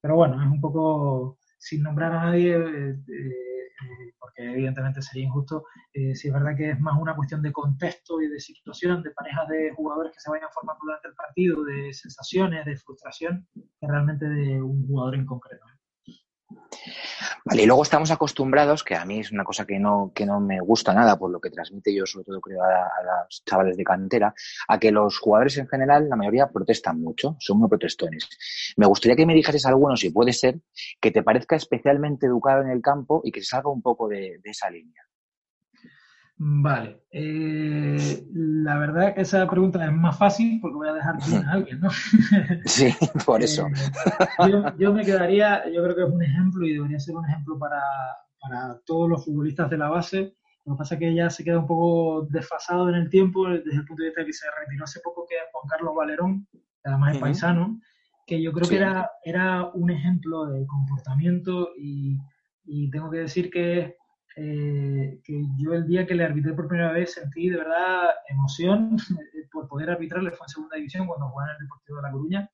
Pero bueno, es un poco sin nombrar a nadie, eh, eh, porque evidentemente sería injusto, eh, si es verdad que es más una cuestión de contexto y de situación, de parejas de jugadores que se vayan formando durante el partido, de sensaciones, de frustración, que realmente de un jugador en concreto. Vale, y luego estamos acostumbrados, que a mí es una cosa que no, que no me gusta nada, por lo que transmite yo, sobre todo creo a, a los chavales de cantera, a que los jugadores en general, la mayoría protestan mucho, son muy protestones. Me gustaría que me dijeras alguno, si puede ser, que te parezca especialmente educado en el campo y que salga un poco de, de esa línea. Vale. Eh, la verdad que esa pregunta es más fácil porque voy a dejar bien a alguien, ¿no? Sí, por eso. Eh, yo, yo, me quedaría, yo creo que es un ejemplo y debería ser un ejemplo para, para todos los futbolistas de la base. Lo que pasa es que ya se queda un poco desfasado en el tiempo desde el punto de vista de que se retiró hace poco, que es Juan Carlos Valerón, que además es uh -huh. paisano, que yo creo sí. que era, era un ejemplo de comportamiento y, y tengo que decir que eh, que yo el día que le arbitré por primera vez sentí de verdad emoción por poder arbitrarle, fue en segunda división cuando jugaba en el Deportivo de La Coruña,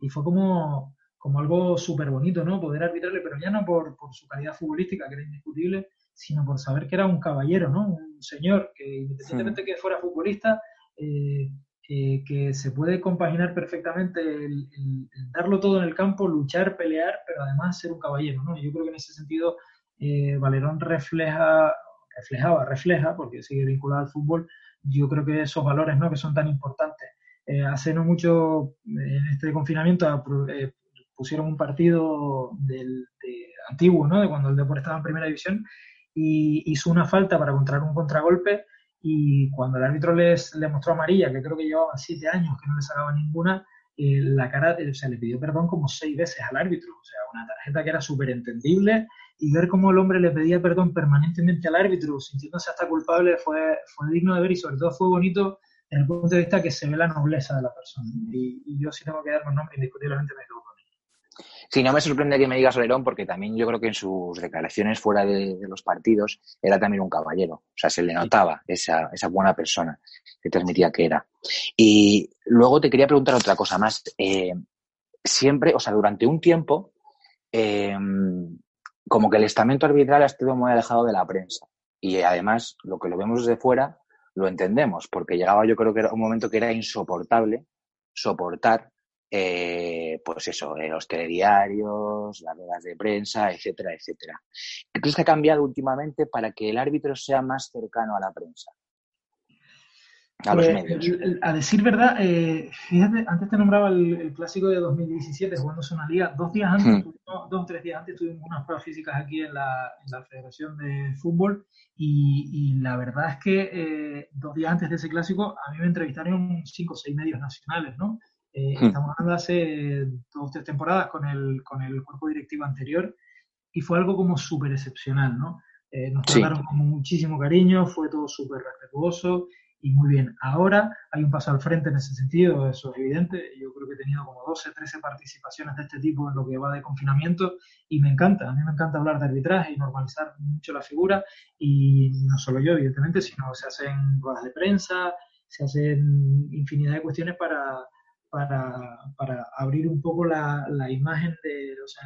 y fue como, como algo súper bonito, ¿no? Poder arbitrarle, pero ya no por, por, su calidad futbolística, que era indiscutible, sino por saber que era un caballero, ¿no? Un señor que independientemente sí. que fuera futbolista, eh, eh, que se puede compaginar perfectamente el, el, el, darlo todo en el campo, luchar, pelear, pero además ser un caballero, ¿no? Yo creo que en ese sentido eh, Valerón refleja, reflejaba, refleja, porque sigue vinculado al fútbol, yo creo que esos valores ¿no? que son tan importantes. Eh, hace no mucho, en este confinamiento, eh, pusieron un partido del, de, antiguo, ¿no? de cuando el Deporte estaba en primera división, y hizo una falta para encontrar un contragolpe, y cuando el árbitro les, le mostró amarilla, que creo que llevaba siete años que no le sacaba ninguna, la cara, o sea, le pidió perdón como seis veces al árbitro, o sea, una tarjeta que era súper entendible, y ver cómo el hombre le pedía perdón permanentemente al árbitro, sintiéndose hasta culpable, fue, fue digno de ver y sobre todo fue bonito desde el punto de vista que se ve la nobleza de la persona. Y, y yo sí tengo que dar un nombre, indiscutiblemente me quedo con él. Sí, no me sorprende que me digas Solerón porque también yo creo que en sus declaraciones fuera de, de, los partidos era también un caballero. O sea, se le notaba esa, esa buena persona que transmitía que era. Y luego te quería preguntar otra cosa más. Eh, siempre, o sea, durante un tiempo, eh, como que el estamento arbitral ha estado muy alejado de la prensa. Y además, lo que lo vemos desde fuera, lo entendemos, porque llegaba yo creo que era un momento que era insoportable soportar, eh, pues eso, eh, los telediarios, las ruedas de prensa, etcétera, etcétera. ¿Qué crees que ha cambiado últimamente para que el árbitro sea más cercano a la prensa? A los pues, medios. A decir verdad, eh, fíjate, antes te nombraba el, clásico de 2017 jugándose una liga. Dos días antes, hmm. dos o tres días antes, tuvimos unas pruebas físicas aquí en la, Federación de Fútbol. Y, la verdad es que eh, dos días antes de ese clásico, a mí me entrevistaron cinco o seis medios nacionales, ¿no? Eh, hmm. Estamos hablando hace dos o tres temporadas con el, con el cuerpo directivo anterior y fue algo como súper excepcional, ¿no? nos trataron con muchísimo cariño, fue todo súper respetuoso y muy bien. Ahora hay un paso al frente en ese sentido, eso es evidente. Yo creo que he tenido como 12, 13 participaciones de este tipo en lo que va de confinamiento y me encanta, a mí me encanta hablar de arbitraje y normalizar mucho la figura y no solo yo, evidentemente, sino se hacen ruedas de prensa, se hacen infinidad de cuestiones para, para, para abrir un poco la, la imagen de, o sea,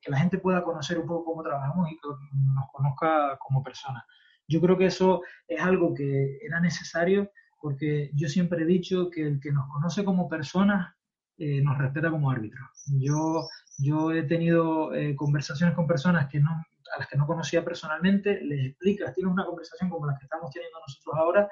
que la gente pueda conocer un poco cómo trabajamos y que nos conozca como personas. Yo creo que eso es algo que era necesario porque yo siempre he dicho que el que nos conoce como personas eh, nos respeta como árbitros. Yo, yo he tenido eh, conversaciones con personas que no, a las que no conocía personalmente, les explicas, tienes una conversación como la que estamos teniendo nosotros ahora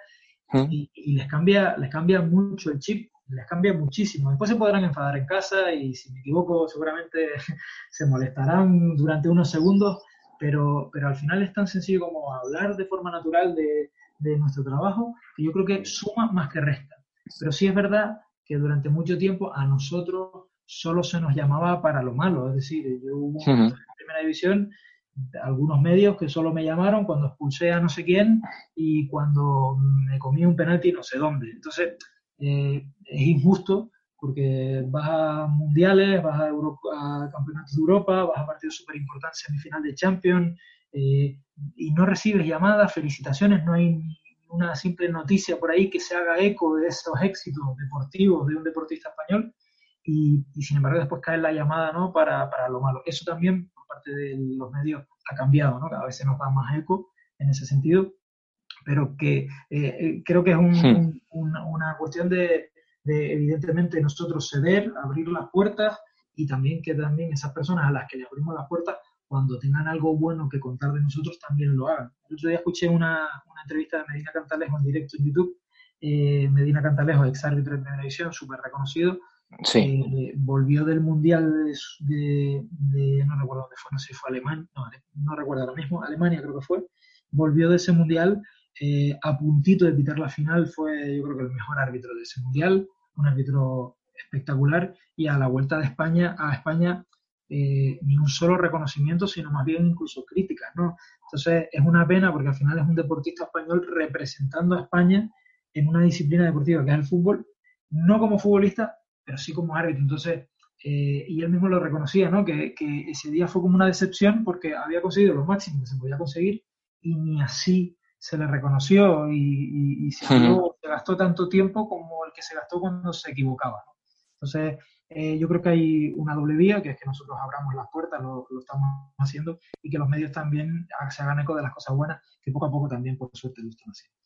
y, les, cambia, les cambia mucho el chip, les cambia muchísimo. Después se podrán enfadar en casa y si me equivoco seguramente se molestarán durante unos segundos, pero, pero al final es tan sencillo como hablar de forma natural de, de nuestro trabajo, que yo creo que suma más que resta. Pero sí es verdad que durante mucho tiempo a nosotros solo se nos llamaba para lo malo, es decir, yo hubo en primera división algunos medios que solo me llamaron cuando expulsé a no sé quién y cuando me comí un penalti no sé dónde. Entonces, eh, es injusto porque vas a mundiales, vas a, a campeonatos de Europa, vas a partidos súper importantes, semifinal de Champions, eh, y no recibes llamadas, felicitaciones, no hay una simple noticia por ahí que se haga eco de esos éxitos deportivos de un deportista español, y, sin embargo después cae la llamada ¿no? para, para, lo malo. Eso también por parte de los medios ha cambiado, ¿no? cada vez se nos da más eco en ese sentido, pero que eh, eh, creo que es hmm. una cuestión de, de evidentemente nosotros ceder, abrir las puertas y también que también esas personas a las que le abrimos las puertas, cuando tengan algo bueno que contar de nosotros, también lo hagan. El otro día escuché una, una entrevista de Medina Cantalejo en directo en YouTube. Eh, Medina Cantalejo, ex árbitro de división, súper reconocido, sí. Eh, volvió del Mundial de, de, no recuerdo dónde fue, no sé si fue Alemania, no, no recuerdo ahora mismo, Alemania creo que fue, volvió de ese Mundial eh, a puntito de pitar la final, fue yo creo que el mejor árbitro de ese Mundial, un árbitro espectacular y a la vuelta de España, a España, eh, ni un solo reconocimiento, sino más bien incluso críticas, ¿no? Entonces es una pena porque al final es un deportista español representando a España en una disciplina deportiva que es el fútbol, no como futbolista, pero sí como árbitro. Entonces, eh, y él mismo lo reconocía, ¿no? Que, que, ese día fue como una decepción porque había conseguido lo máximo que se podía conseguir y ni así se le reconoció y, se, gastó tanto tiempo como el que se gastó cuando se equivocaba. Entonces, eh, yo creo que hay una doble vía, que es que nosotros abramos las puertas, lo, estamos haciendo, y que los medios también se hagan eco de las cosas buenas, que poco a poco también, por suerte, lo están haciendo.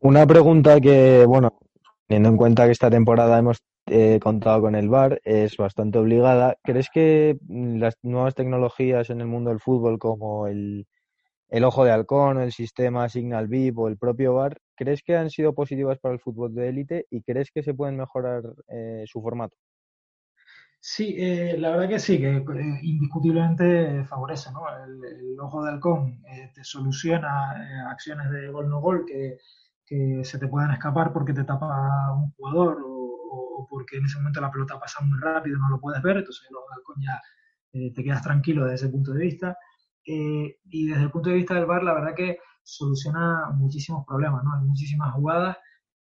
Una pregunta que, bueno, teniendo en cuenta que esta temporada hemos eh, contado con el VAR, es bastante obligada. ¿Crees que las nuevas tecnologías en el mundo del fútbol, como el, el ojo de halcón, el sistema Signal VIP o el propio VAR, ¿crees que han sido positivas para el fútbol de élite y crees que se pueden mejorar eh, su formato? Sí, eh, la verdad que sí, que eh, indiscutiblemente favorece, ¿no? El, ojo de halcón te soluciona acciones de gol no gol que, se te puedan escapar porque te tapa un jugador o, porque en ese momento la pelota pasa muy rápido y no lo puedes ver, entonces el ojo de halcón ya te quedas tranquilo desde ese punto de vista. Eh, y desde el punto de vista del VAR, la verdad que soluciona muchísimos problemas, ¿no? Hay muchísimas jugadas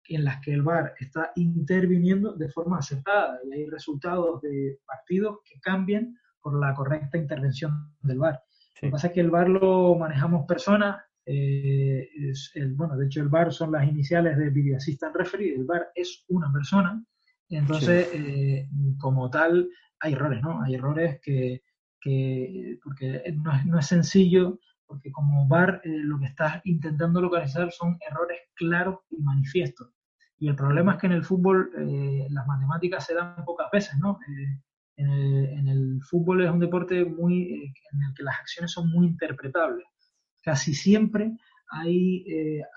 en las que el VAR está interviniendo de forma acertada y hay resultados de partidos que cambian por la correcta intervención del VAR. Lo que pasa es que el VAR lo manejamos personas, eh, el, bueno, de hecho el VAR son las iniciales de Video Assistant Referee, el VAR es una persona, entonces eh, como tal hay errores, ¿no? Hay errores que, que porque no es, no es sencillo, porque como VAR eh, lo que estás intentando localizar son errores claros y manifiestos. Y el problema es que en el fútbol eh, las matemáticas se dan pocas veces, ¿no? Eh, en, el, en, el, fútbol es un deporte muy en el que las acciones son muy interpretables. Casi siempre hay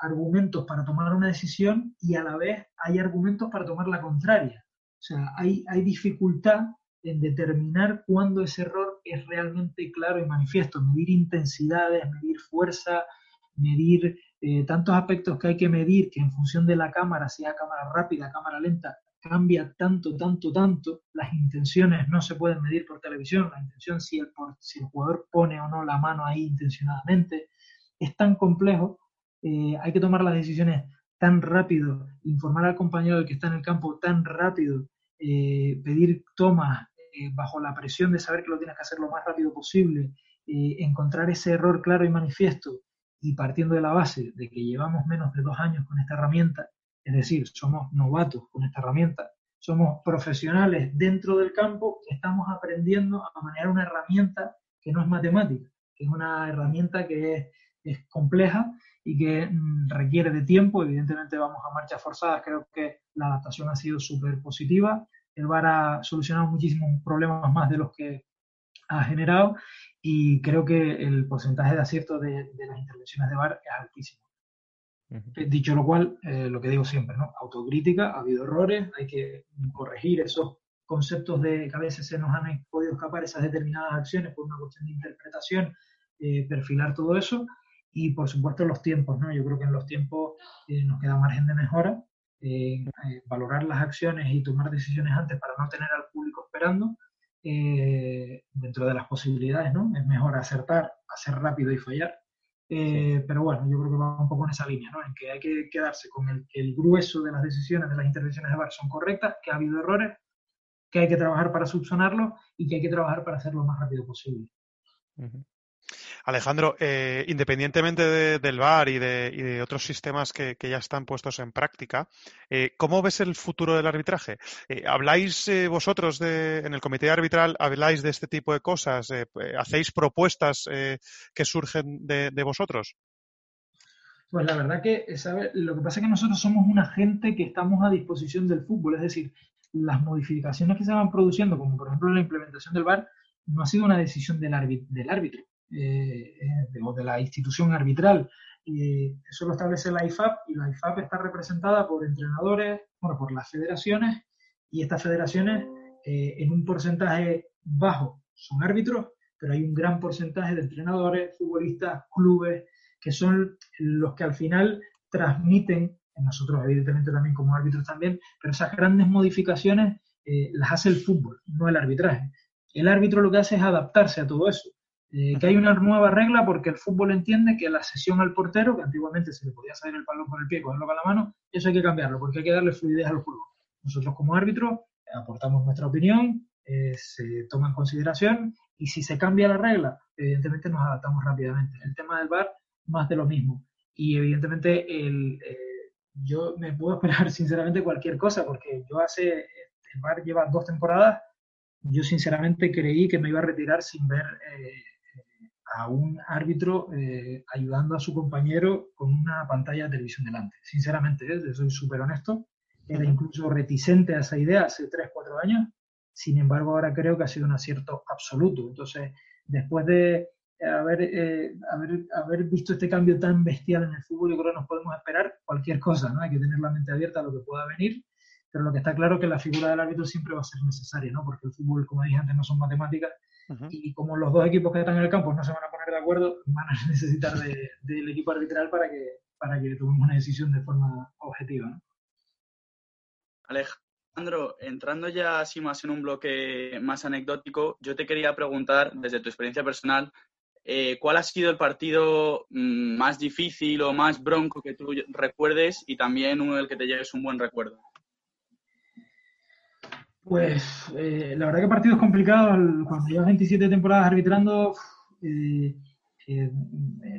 argumentos para tomar una decisión y a la vez hay argumentos para tomar la contraria. O sea, hay, hay dificultad en determinar cuándo ese error es realmente claro y manifiesto, medir intensidades, medir fuerza, medir eh, tantos aspectos que hay que medir que en función de la cámara, sea cámara rápida, cámara lenta, cambia tanto, tanto, tanto. Las intenciones no se pueden medir por televisión, la intención si el, si el jugador pone o no la mano ahí intencionadamente. Es tan complejo, eh, hay que tomar las decisiones tan rápido, informar al compañero que está en el campo tan rápido, eh, pedir tomas eh, bajo la presión de saber que lo tienes que hacer lo más rápido posible, eh, encontrar ese error claro y manifiesto y partiendo de la base de que llevamos menos de dos años con esta herramienta, es decir, somos novatos con esta herramienta, somos profesionales dentro del campo que estamos aprendiendo a manejar una herramienta que no es matemática, que es una herramienta que es, compleja y que mm, requiere de tiempo. Evidentemente vamos a marchas forzadas, creo que la adaptación ha sido súper positiva el VAR ha solucionado muchísimos problemas más de los que ha generado y creo que el porcentaje de acierto de, las intervenciones de VAR es altísimo. Dicho lo cual, eh, lo que digo siempre, ¿no? Autocrítica, ha habido errores, hay que corregir esos conceptos de que a veces se nos han podido escapar esas determinadas acciones por una cuestión de interpretación, eh, perfilar todo eso y por supuesto los tiempos, ¿no? Yo creo que en los tiempos eh, nos queda margen de mejora eh, valorar las acciones y tomar decisiones antes para no tener al público esperando, eh, dentro de las posibilidades, ¿no? Es mejor acertar, hacer rápido y fallar. Eh, pero bueno, yo creo que va un poco en esa línea, ¿no? En que hay que quedarse con el el grueso de las decisiones, de las intervenciones de VAR son correctas, que ha habido errores, que hay que trabajar para subsanarlos y que hay que trabajar para hacerlo lo más rápido posible. Alejandro, eh, independientemente del VAR y de, otros sistemas que, ya están puestos en práctica, eh, ¿cómo ves el futuro del arbitraje? Eh, ¿Habláis vosotros en el comité arbitral, habláis de este tipo de cosas? ¿Hacéis propuestas que surgen de, vosotros? Pues la verdad que, Lo que pasa es que nosotros somos una gente que estamos a disposición del fútbol, es decir, las modificaciones que se van produciendo, como por ejemplo la implementación del VAR, no ha sido una decisión del, árbitro eh, de, de, la institución arbitral. Y eso lo establece la IFAP y la IFAP está representada por entrenadores, bueno, por las federaciones y estas federaciones eh, en un porcentaje bajo son árbitros, pero hay un gran porcentaje de entrenadores, futbolistas, clubes, que son los que al final transmiten, nosotros evidentemente también como árbitros también, pero esas grandes modificaciones eh, las hace el fútbol, no el arbitraje. El árbitro lo que hace es adaptarse a todo eso. Eh, que hay una nueva regla porque el fútbol entiende que la sesión al portero, que antiguamente se le podía salir el balón con el pie, cogerlo con la mano, eso hay que cambiarlo porque hay que darle fluidez al juego. Nosotros como árbitros aportamos nuestra opinión, eh, se toma en consideración y si se cambia la regla, evidentemente nos adaptamos rápidamente. El tema del VAR, más de lo mismo. Y evidentemente el, eh, yo me puedo esperar sinceramente cualquier cosa porque yo hace, el VAR lleva dos temporadas, yo sinceramente creí que me iba a retirar sin ver a un árbitro eh, ayudando a su compañero con una pantalla de televisión delante. Sinceramente, ¿eh? soy súper honesto, era incluso reticente a esa idea hace 3, 4 años, sin embargo ahora creo que ha sido un acierto absoluto. Entonces, después de haber, eh, haber, haber, visto este cambio tan bestial en el fútbol, yo creo que nos podemos esperar cualquier cosa, ¿no? Hay que tener la mente abierta a lo que pueda venir, pero lo que está claro es que la figura del árbitro siempre va a ser necesaria, ¿no? Porque el fútbol, como dije antes, no son matemáticas, y como los dos equipos que están en el campo no se van a poner de acuerdo, van a necesitar del equipo arbitral para que, para que tomemos una decisión de forma objetiva. Alejandro, entrando ya así más en un bloque más anecdótico, yo te quería preguntar, desde tu experiencia personal, eh, ¿cuál ha sido el partido mm, más difícil o más bronco que tú recuerdes y también uno del que te lleves un buen recuerdo? Pues eh, la verdad que partido es complicado. Cuando llevas 27 temporadas arbitrando, eh, eh,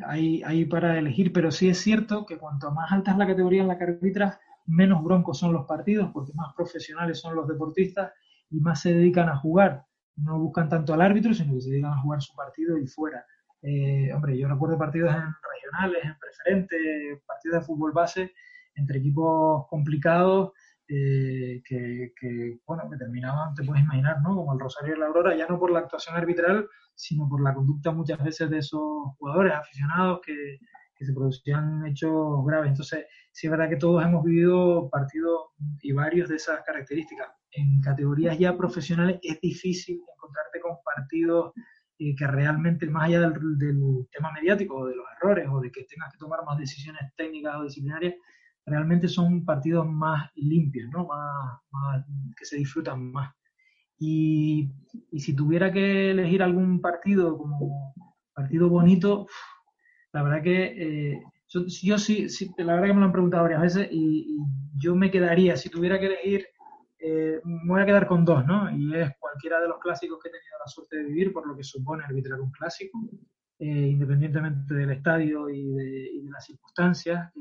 hay, hay, para elegir, pero sí es cierto que cuanto más alta es la categoría en la que arbitras, menos broncos son los partidos, porque más profesionales son los deportistas y más se dedican a jugar. no buscan tanto al árbitro, sino que se dedican a jugar su partido y fuera. Eh, hombre, yo recuerdo partidos en regionales, en preferentes, partidos de fútbol base entre equipos complicados eh, que, bueno, que terminaban, te puedes imaginar, ¿no? Como el Rosario y la Aurora, ya no por la actuación arbitral, sino por la conducta muchas veces de esos jugadores aficionados que, que se producían hechos graves. Entonces, sí es verdad que todos hemos vivido partidos y varios de esas características. En categorías ya profesionales es difícil encontrarte con partidos eh, que realmente, más allá del, tema mediático, o de los errores, o de que tengas que tomar más decisiones técnicas o disciplinarias, realmente son partidos más limpios, ¿no? Más, que se disfrutan más. Y, si tuviera que elegir algún partido como partido bonito, la verdad que eh, yo, sí, la verdad que me lo han preguntado varias veces y, yo me quedaría, si tuviera que elegir, eh, me voy a quedar con dos, ¿no? Y es cualquiera de los clásicos que he tenido la suerte de vivir, por lo que supone arbitrar un clásico, eh, independientemente del estadio y de, las circunstancias,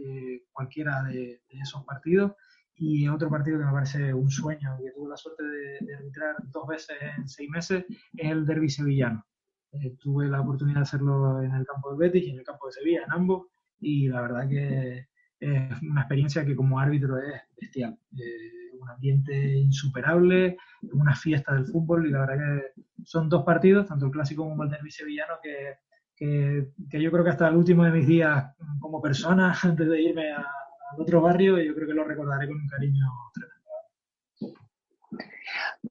cualquiera de, esos partidos. Y otro partido que me parece un sueño, que tuve la suerte de, de arbitrar dos veces en seis meses, es el derby sevillano. Eh, tuve la oportunidad de hacerlo en el campo de Betis y en el campo de Sevilla, en ambos, y la verdad que es una experiencia que como árbitro es bestial. Eh, un ambiente insuperable, una fiesta del fútbol y la verdad que son dos partidos, tanto el clásico como el derby sevillano, que, que, yo creo que hasta el último de mis días como persona, antes de irme a, al otro barrio, yo creo que lo recordaré con un cariño tremendo.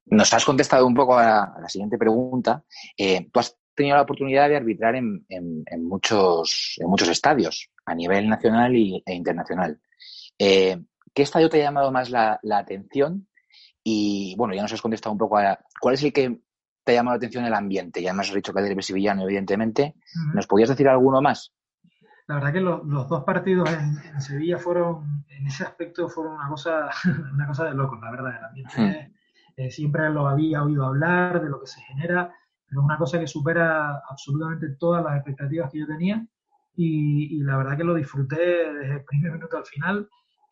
Nos has contestado un poco a la, siguiente pregunta. Eh, tú has tenido la oportunidad de arbitrar en, muchos, en muchos estadios, a nivel nacional y, e internacional. Eh, ¿Qué estadio te ha llamado más la, atención? Y bueno, ya nos has contestado un poco a cuál es el que te ha llamado la atención el ambiente. Ya nos has dicho que el Sevillano, evidentemente. ¿Nos podías decir alguno más? La verdad que los, dos partidos en, Sevilla fueron, en ese aspecto, fueron una cosa, una cosa de locos, la verdad. El ambiente hmm. eh, siempre lo había oído hablar, de lo que se genera pero es una cosa que supera absolutamente todas las expectativas que yo tenía y, la verdad que lo disfruté desde el primer minuto al final.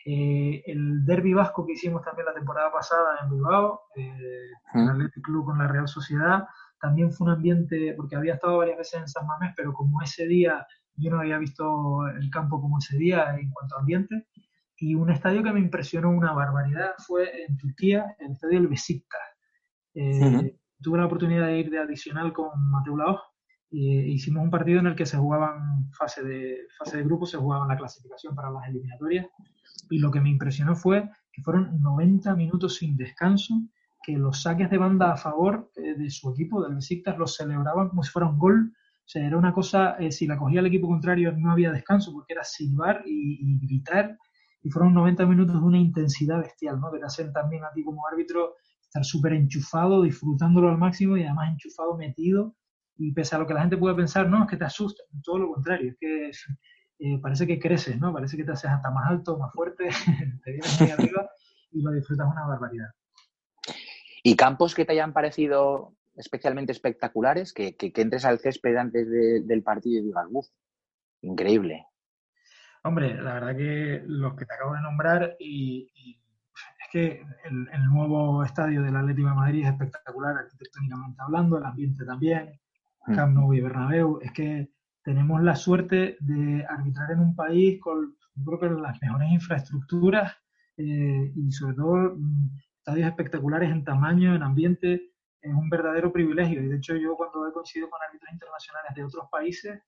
Eh, el derby vasco que hicimos también la temporada pasada en Bilbao, eh, el Athletic Club con la Real Sociedad, también fue un ambiente, porque había estado varias veces en San Mamés, pero como ese día yo no había visto el campo como ese día en cuanto a ambiente, y un estadio que me impresionó una barbaridad fue en Turquía, el estadio del Besiktas. Eh, tuve la oportunidad de ir de adicional con Mateo Laos y hicimos un partido en el que se jugaban fase de, fase de grupo, se jugaban la clasificación para las eliminatorias y lo que me impresionó fue que fueron 90 minutos sin descanso, que los saques de banda a favor eh, de su equipo, del Besiktas, los celebraban como si fuera un gol. O sea, era una cosa, eh, si la cogía el equipo contrario no había descanso porque era silbar y, y gritar y fueron 90 minutos de una intensidad bestial, ¿no? Que te hacen también a ti como árbitro estar súper enchufado, disfrutándolo al máximo y además enchufado, metido. Y pese a lo que la gente puede pensar, no, es que te asusta, todo lo contrario, es que eh, parece que creces, ¿no? Parece que te haces hasta más alto, más fuerte, te vienes muy arriba y lo disfrutas una barbaridad. ¿Y campos que te hayan parecido especialmente espectaculares? Que, que, entres al césped antes del partido y digas, uff, increíble. Hombre, la verdad que los que te acabo de nombrar y que el, nuevo estadio del Atlético de Madrid es espectacular arquitectónicamente hablando, el ambiente también. Camp Nou y Bernabéu. Es que tenemos la suerte de arbitrar en un país con, creo que las mejores infraestructuras eh, y sobre todo mm, estadios espectaculares en tamaño, en ambiente. Es un verdadero privilegio. Y de hecho yo cuando he coincidido con árbitros internacionales de otros países,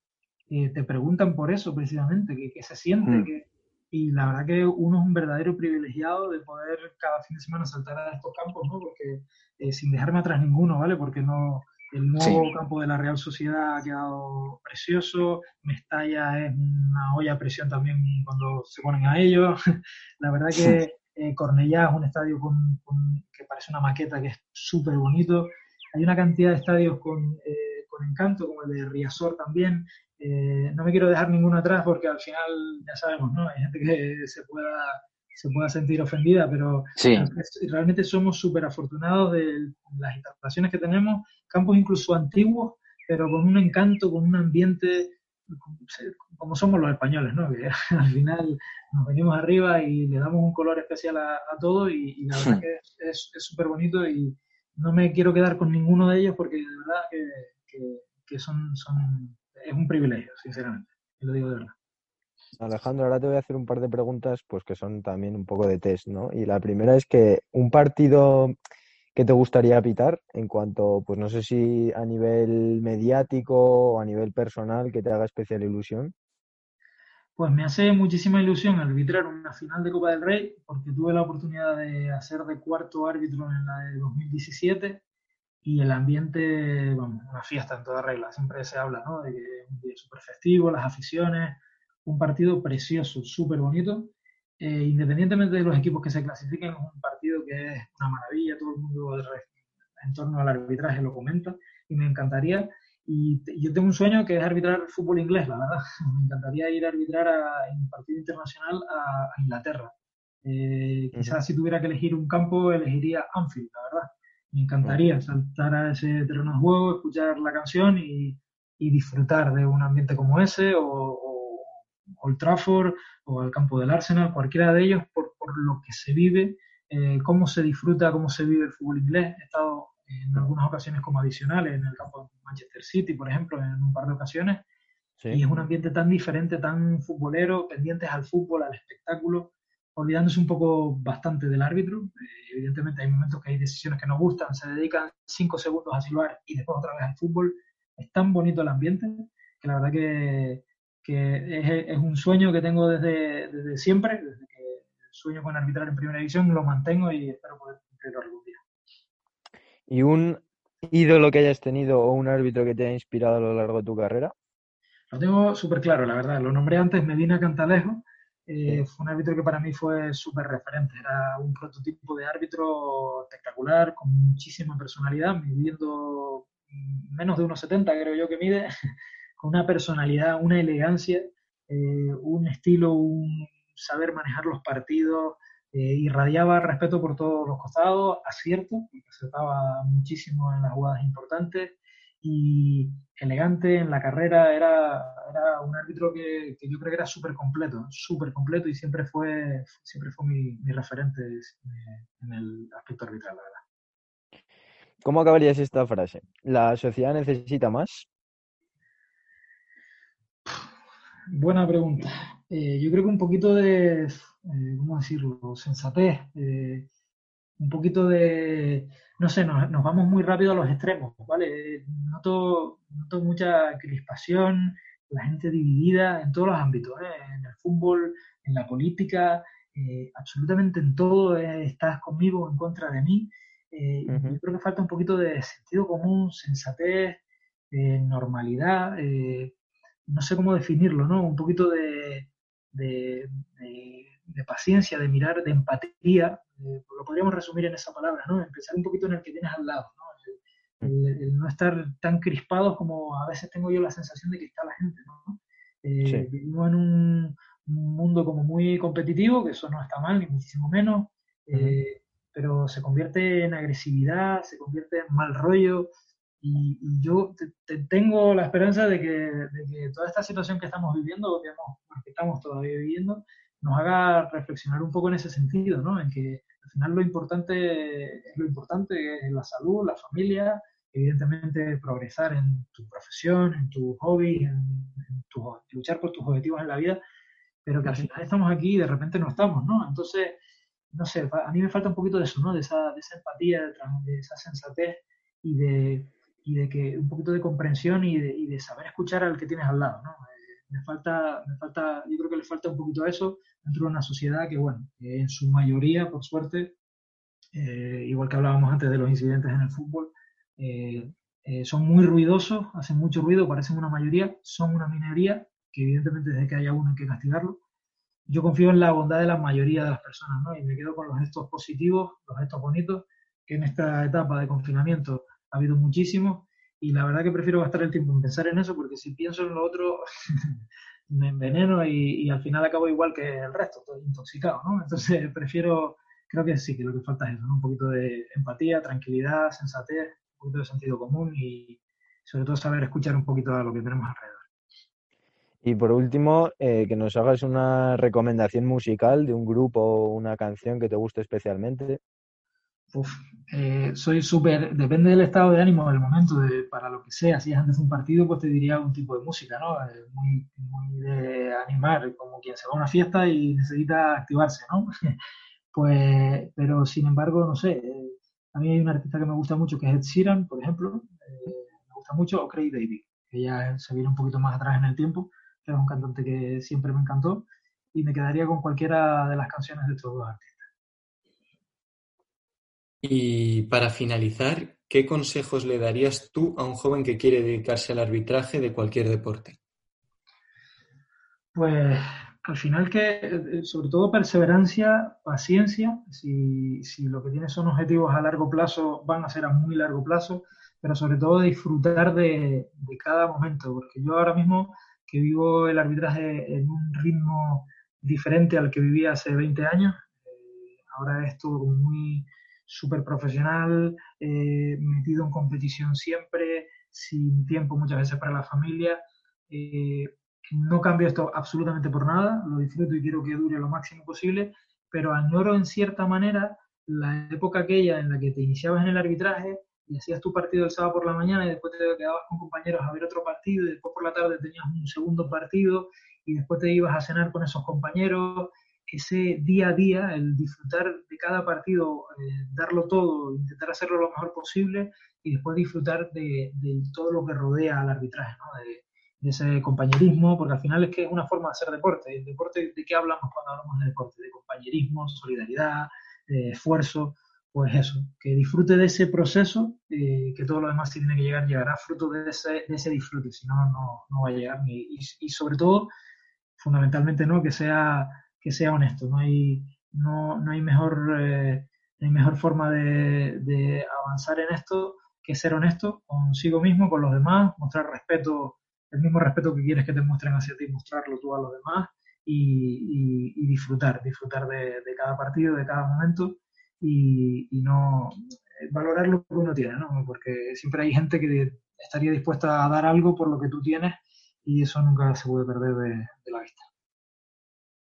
eh, te preguntan por eso precisamente, que, se siente, mm. que, y la verdad que uno es un verdadero privilegiado de poder cada fin de semana saltar a estos campos, ¿no? Porque eh, sin dejarme atrás ninguno, ¿vale? Porque no, el nuevo campo de la Real Sociedad ha quedado precioso, Mestalla es una olla a presión también cuando se ponen a ello. la verdad que eh, Cornellá es un estadio con, que parece una maqueta que es súper bonito. Hay una cantidad de estadios con, eh, con encanto, como el de Riazor también, eh, no me quiero dejar ninguno atrás porque al final ya sabemos, ¿no? Hay gente que se pueda, se pueda sentir ofendida, pero realmente somos súper afortunados de las instalaciones que tenemos, campos incluso antiguos, pero con un encanto, con un ambiente como somos los españoles, ¿no? Que al final nos venimos arriba y le damos un color especial a, todo y, la verdad que es súper bonito y, no me quiero quedar con ninguno de ellos porque de verdad que, que, son, son, es un privilegio, sinceramente, lo digo de verdad. Alejandro, ahora te voy a hacer un par de preguntas pues que son también un poco de test, ¿no? Y la primera es que un partido que te gustaría pitar en cuanto, pues no sé si a nivel mediático o a nivel personal que te haga especial ilusión. Pues me hace muchísima ilusión arbitrar una final de Copa del Rey, porque tuve la oportunidad de hacer de cuarto árbitro en la de 2017 y el ambiente, vamos, una fiesta en toda regla. Siempre se habla, ¿no? De que es un día súper festivo, las aficiones, un partido precioso, súper bonito. Eh, independientemente de los equipos que se clasifiquen, es un partido que es una maravilla, todo el mundo en torno al arbitraje lo comenta y me encantaría y yo tengo un sueño que es arbitrar fútbol inglés, la verdad. Me encantaría ir a arbitrar a, en un partido internacional a, Inglaterra. Eh, quizás si tuviera que elegir un campo, elegiría Anfield, la verdad. Me encantaría saltar a ese terreno de juego, escuchar la canción y, y disfrutar de un ambiente como ese, o, Old Trafford, o el campo del Arsenal, cualquiera de ellos, por, por lo que se vive, eh, cómo se disfruta, cómo se vive el fútbol inglés. He estado en algunas ocasiones como adicionales en el campo de Manchester City, por ejemplo, en un par de ocasiones. Y es un ambiente tan diferente, tan futbolero, pendientes al fútbol, al espectáculo, olvidándose un poco bastante del árbitro. Eh, evidentemente hay momentos que hay decisiones que no gustan, se dedican cinco segundos a silbar y después otra vez al fútbol. Es tan bonito el ambiente que la verdad que, que es, es, un sueño que tengo desde, desde siempre, desde que sueño con arbitrar en primera división, lo mantengo y espero poder cumplirlo algún día. ¿Y un ídolo que hayas tenido o un árbitro que te haya inspirado a lo largo de tu carrera? Lo tengo súper claro, la verdad. Lo nombré antes, Medina Cantalejo. Eh, fue un árbitro que para mí fue súper referente. Era un prototipo de árbitro espectacular, con muchísima personalidad, midiendo menos de unos 70, creo yo que mide, con una personalidad, una elegancia, eh, un estilo, un saber manejar los partidos, eh, irradiaba respeto por todos los costados, acierto, acertaba muchísimo en las jugadas importantes y elegante en la carrera, era, era un árbitro que, que, yo creo que era súper completo, súper completo y siempre fue, siempre fue mi, mi referente en el aspecto arbitral, la verdad. ¿Cómo acabarías esta frase? ¿La sociedad necesita más? Buena pregunta. Eh, yo creo que un poquito de, eh, ¿cómo decirlo?, sensatez, eh, un poquito de, no sé, nos, vamos muy rápido a los extremos, ¿vale? Noto, noto mucha crispación, la gente dividida en todos los ámbitos, en el fútbol, en la política, absolutamente en todo estás conmigo o en contra de mí. Yo creo que falta un poquito de sentido común, sensatez, normalidad, no sé cómo definirlo, ¿no? Un poquito de, de, de paciencia, de mirar, de empatía, eh, lo podríamos resumir en esa palabra, ¿no? Empezar un poquito en el que tienes al lado, ¿no? El, no estar tan crispados como a veces tengo yo la sensación de que está la gente, ¿no? Eh, vivimos en un, mundo como muy competitivo, que eso no está mal, ni muchísimo menos, eh, pero se convierte en agresividad, se convierte en mal rollo, y, yo tengo la esperanza de que, de que, toda esta situación que estamos viviendo, digamos, que estamos todavía viviendo, nos haga reflexionar un poco en ese sentido, ¿no? En que al final lo importante es lo importante, es la salud, la familia, evidentemente progresar en tu profesión, en tu hobby, en, luchar por tus objetivos en la vida, pero que al final estamos aquí y de repente no estamos, ¿no? Entonces, no sé, a mí me falta un poquito de eso, ¿no? De esa, de esa empatía, de, esa sensatez y de, y de que un poquito de comprensión y de, saber escuchar al que tienes al lado, ¿no? me falta, me falta, yo creo que le falta un poquito eso dentro de una sociedad que, bueno, en su mayoría, por suerte, eh, igual que hablábamos antes de los incidentes en el fútbol, eh, eh, son muy ruidosos, hacen mucho ruido, parecen una mayoría, son una minoría, que evidentemente desde que haya uno hay que castigarlo. Yo confío en la bondad de la mayoría de las personas, ¿no? Y me quedo con los gestos positivos, los gestos bonitos, que en esta etapa de confinamiento ha habido muchísimos y la verdad que prefiero gastar el tiempo en pensar en eso porque si pienso en lo otro me enveneno y, al final acabo igual que el resto, estoy intoxicado, ¿no? Entonces prefiero, creo que sí, que lo que falta es eso, ¿no? Un poquito de empatía, tranquilidad, sensatez, un poquito de sentido común y sobre todo saber escuchar un poquito a lo que tenemos alrededor. Y por último, eh, que nos hagas una recomendación musical de un grupo o una canción que te guste especialmente. Uf, eh, soy súper, depende del estado de ánimo del momento, de, para lo que sea, si es antes de un partido, pues te diría un tipo de música, ¿no? Eh, muy, muy de animar, como quien se va a una fiesta y necesita activarse, ¿no? pues, pero sin embargo, no sé, eh, a mí hay un artista que me gusta mucho, que es Ed Sheeran, por ejemplo, me gusta mucho, o Craig David, que ya se viene un poquito más atrás en el tiempo, que es un cantante que siempre me encantó, y me quedaría con cualquiera de las canciones de estos dos artistas. Y para finalizar, ¿qué consejos le darías tú a un joven que quiere dedicarse al arbitraje de cualquier deporte? Pues al final que, eh, sobre todo perseverancia, paciencia, si, lo que tienes son objetivos a largo plazo, van a ser a muy largo plazo, pero sobre todo disfrutar de, de cada momento, porque yo ahora mismo que vivo el arbitraje en un ritmo diferente al que vivía hace 20 años, eh, ahora es todo muy súper profesional, eh, metido en competición siempre, sin tiempo muchas veces para la familia. Eh, no cambio esto absolutamente por nada, lo disfruto y quiero que dure lo máximo posible, pero añoro en cierta manera la época aquella en la que te iniciabas en el arbitraje y hacías tu partido el sábado por la mañana y después te quedabas con compañeros a ver otro partido y después por la tarde tenías un segundo partido y después te ibas a cenar con esos compañeros ese día a día, el disfrutar de cada partido, eh, darlo todo, intentar hacerlo lo mejor posible y después disfrutar de, todo lo que rodea al arbitraje, ¿no? de, ese compañerismo, porque al final es que es una forma de hacer deporte. ¿El deporte de qué hablamos cuando hablamos de deporte? De compañerismo, solidaridad, esfuerzo. Pues eso, que disfrute de ese proceso, eh, que todo lo demás tiene que llegar, llegará fruto de ese, de ese disfrute, si no, no va a llegar. Ni, y, y sobre todo, fundamentalmente, ¿no? que sea que sea honesto. No hay, no, no hay, mejor, eh, hay mejor forma de, de, avanzar en esto que ser honesto consigo mismo, con los demás, mostrar respeto, el mismo respeto que quieres que te muestren hacia ti, mostrarlo tú a los demás y, y, disfrutar, disfrutar de, cada partido, de cada momento y, y, no eh, valorar lo que uno tiene, ¿no? Porque siempre hay gente que estaría dispuesta a dar algo por lo que tú tienes y eso nunca se puede perder de, de la vista.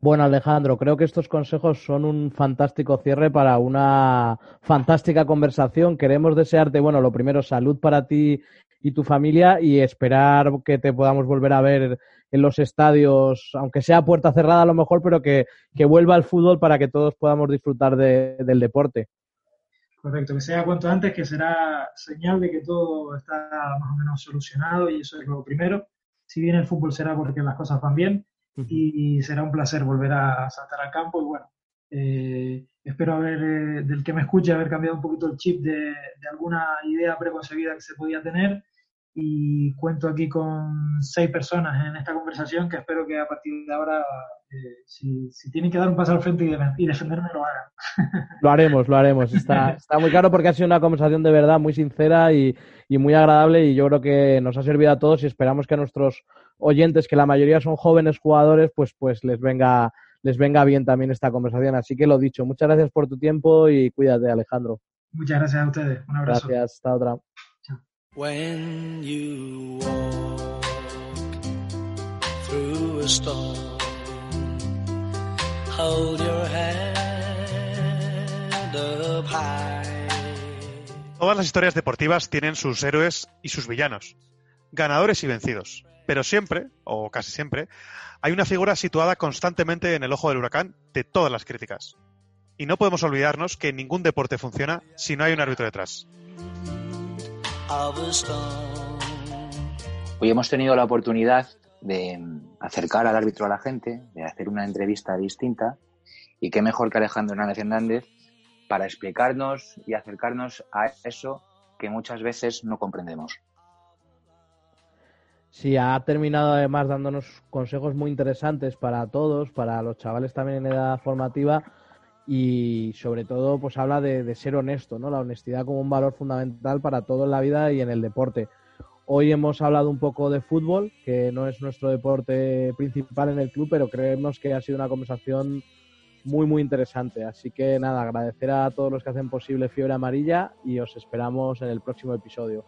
Bueno, Alejandro, creo que estos consejos son un fantástico cierre para una fantástica conversación. Queremos desearte, bueno, lo primero, salud para ti y tu familia y esperar que te podamos volver a ver en los estadios, aunque sea puerta cerrada a lo mejor, pero que, que vuelva el fútbol para que todos podamos disfrutar de, del deporte. Correcto, que sea cuanto antes, que será señal de que todo está más o menos solucionado y eso es lo primero. Si bien el fútbol será porque las cosas van bien, y será un placer volver a saltar al campo y bueno, eh, espero haber, eh, del que me escuche, haber cambiado un poquito el chip de, de, alguna idea preconcebida que se podía tener y cuento aquí con seis personas en esta conversación que espero que a partir de ahora, eh, si, si, tienen que dar un paso al frente y, y defenderme, lo hagan. Lo haremos, lo haremos. Está, está muy claro porque ha sido una conversación de verdad muy sincera y, y muy agradable y yo creo que nos ha servido a todos y esperamos que a nuestros oyentes, que la mayoría son jóvenes jugadores, pues, pues les venga les venga bien también esta conversación. Así que lo dicho, muchas gracias por tu tiempo y cuídate, Alejandro. Muchas gracias a ustedes. Un abrazo. Gracias, hasta otra. Chao. When you walk through a storm, hold your head up high. Todas las historias deportivas tienen sus héroes y sus villanos, ganadores y vencidos pero siempre, o casi siempre, hay una figura situada constantemente en el ojo del huracán de todas las críticas. Y no podemos olvidarnos que ningún deporte funciona si no hay un árbitro detrás. Hoy hemos tenido la oportunidad de acercar al árbitro a la gente, de hacer una entrevista distinta, y qué mejor que Alejandro Hernández Hernández para explicarnos y acercarnos a eso que muchas veces no comprendemos. Sí, ha terminado además dándonos consejos muy interesantes para todos, para los chavales también en edad formativa y sobre todo pues habla de, ser honesto, ¿no? La honestidad como un valor fundamental para todo en la vida y en el deporte. Hoy hemos hablado un poco de fútbol, que no es nuestro deporte principal en el club, pero creemos que ha sido una conversación muy muy interesante. Así que nada, agradecer a todos los que hacen posible Fiebre Amarilla y os esperamos en el próximo episodio.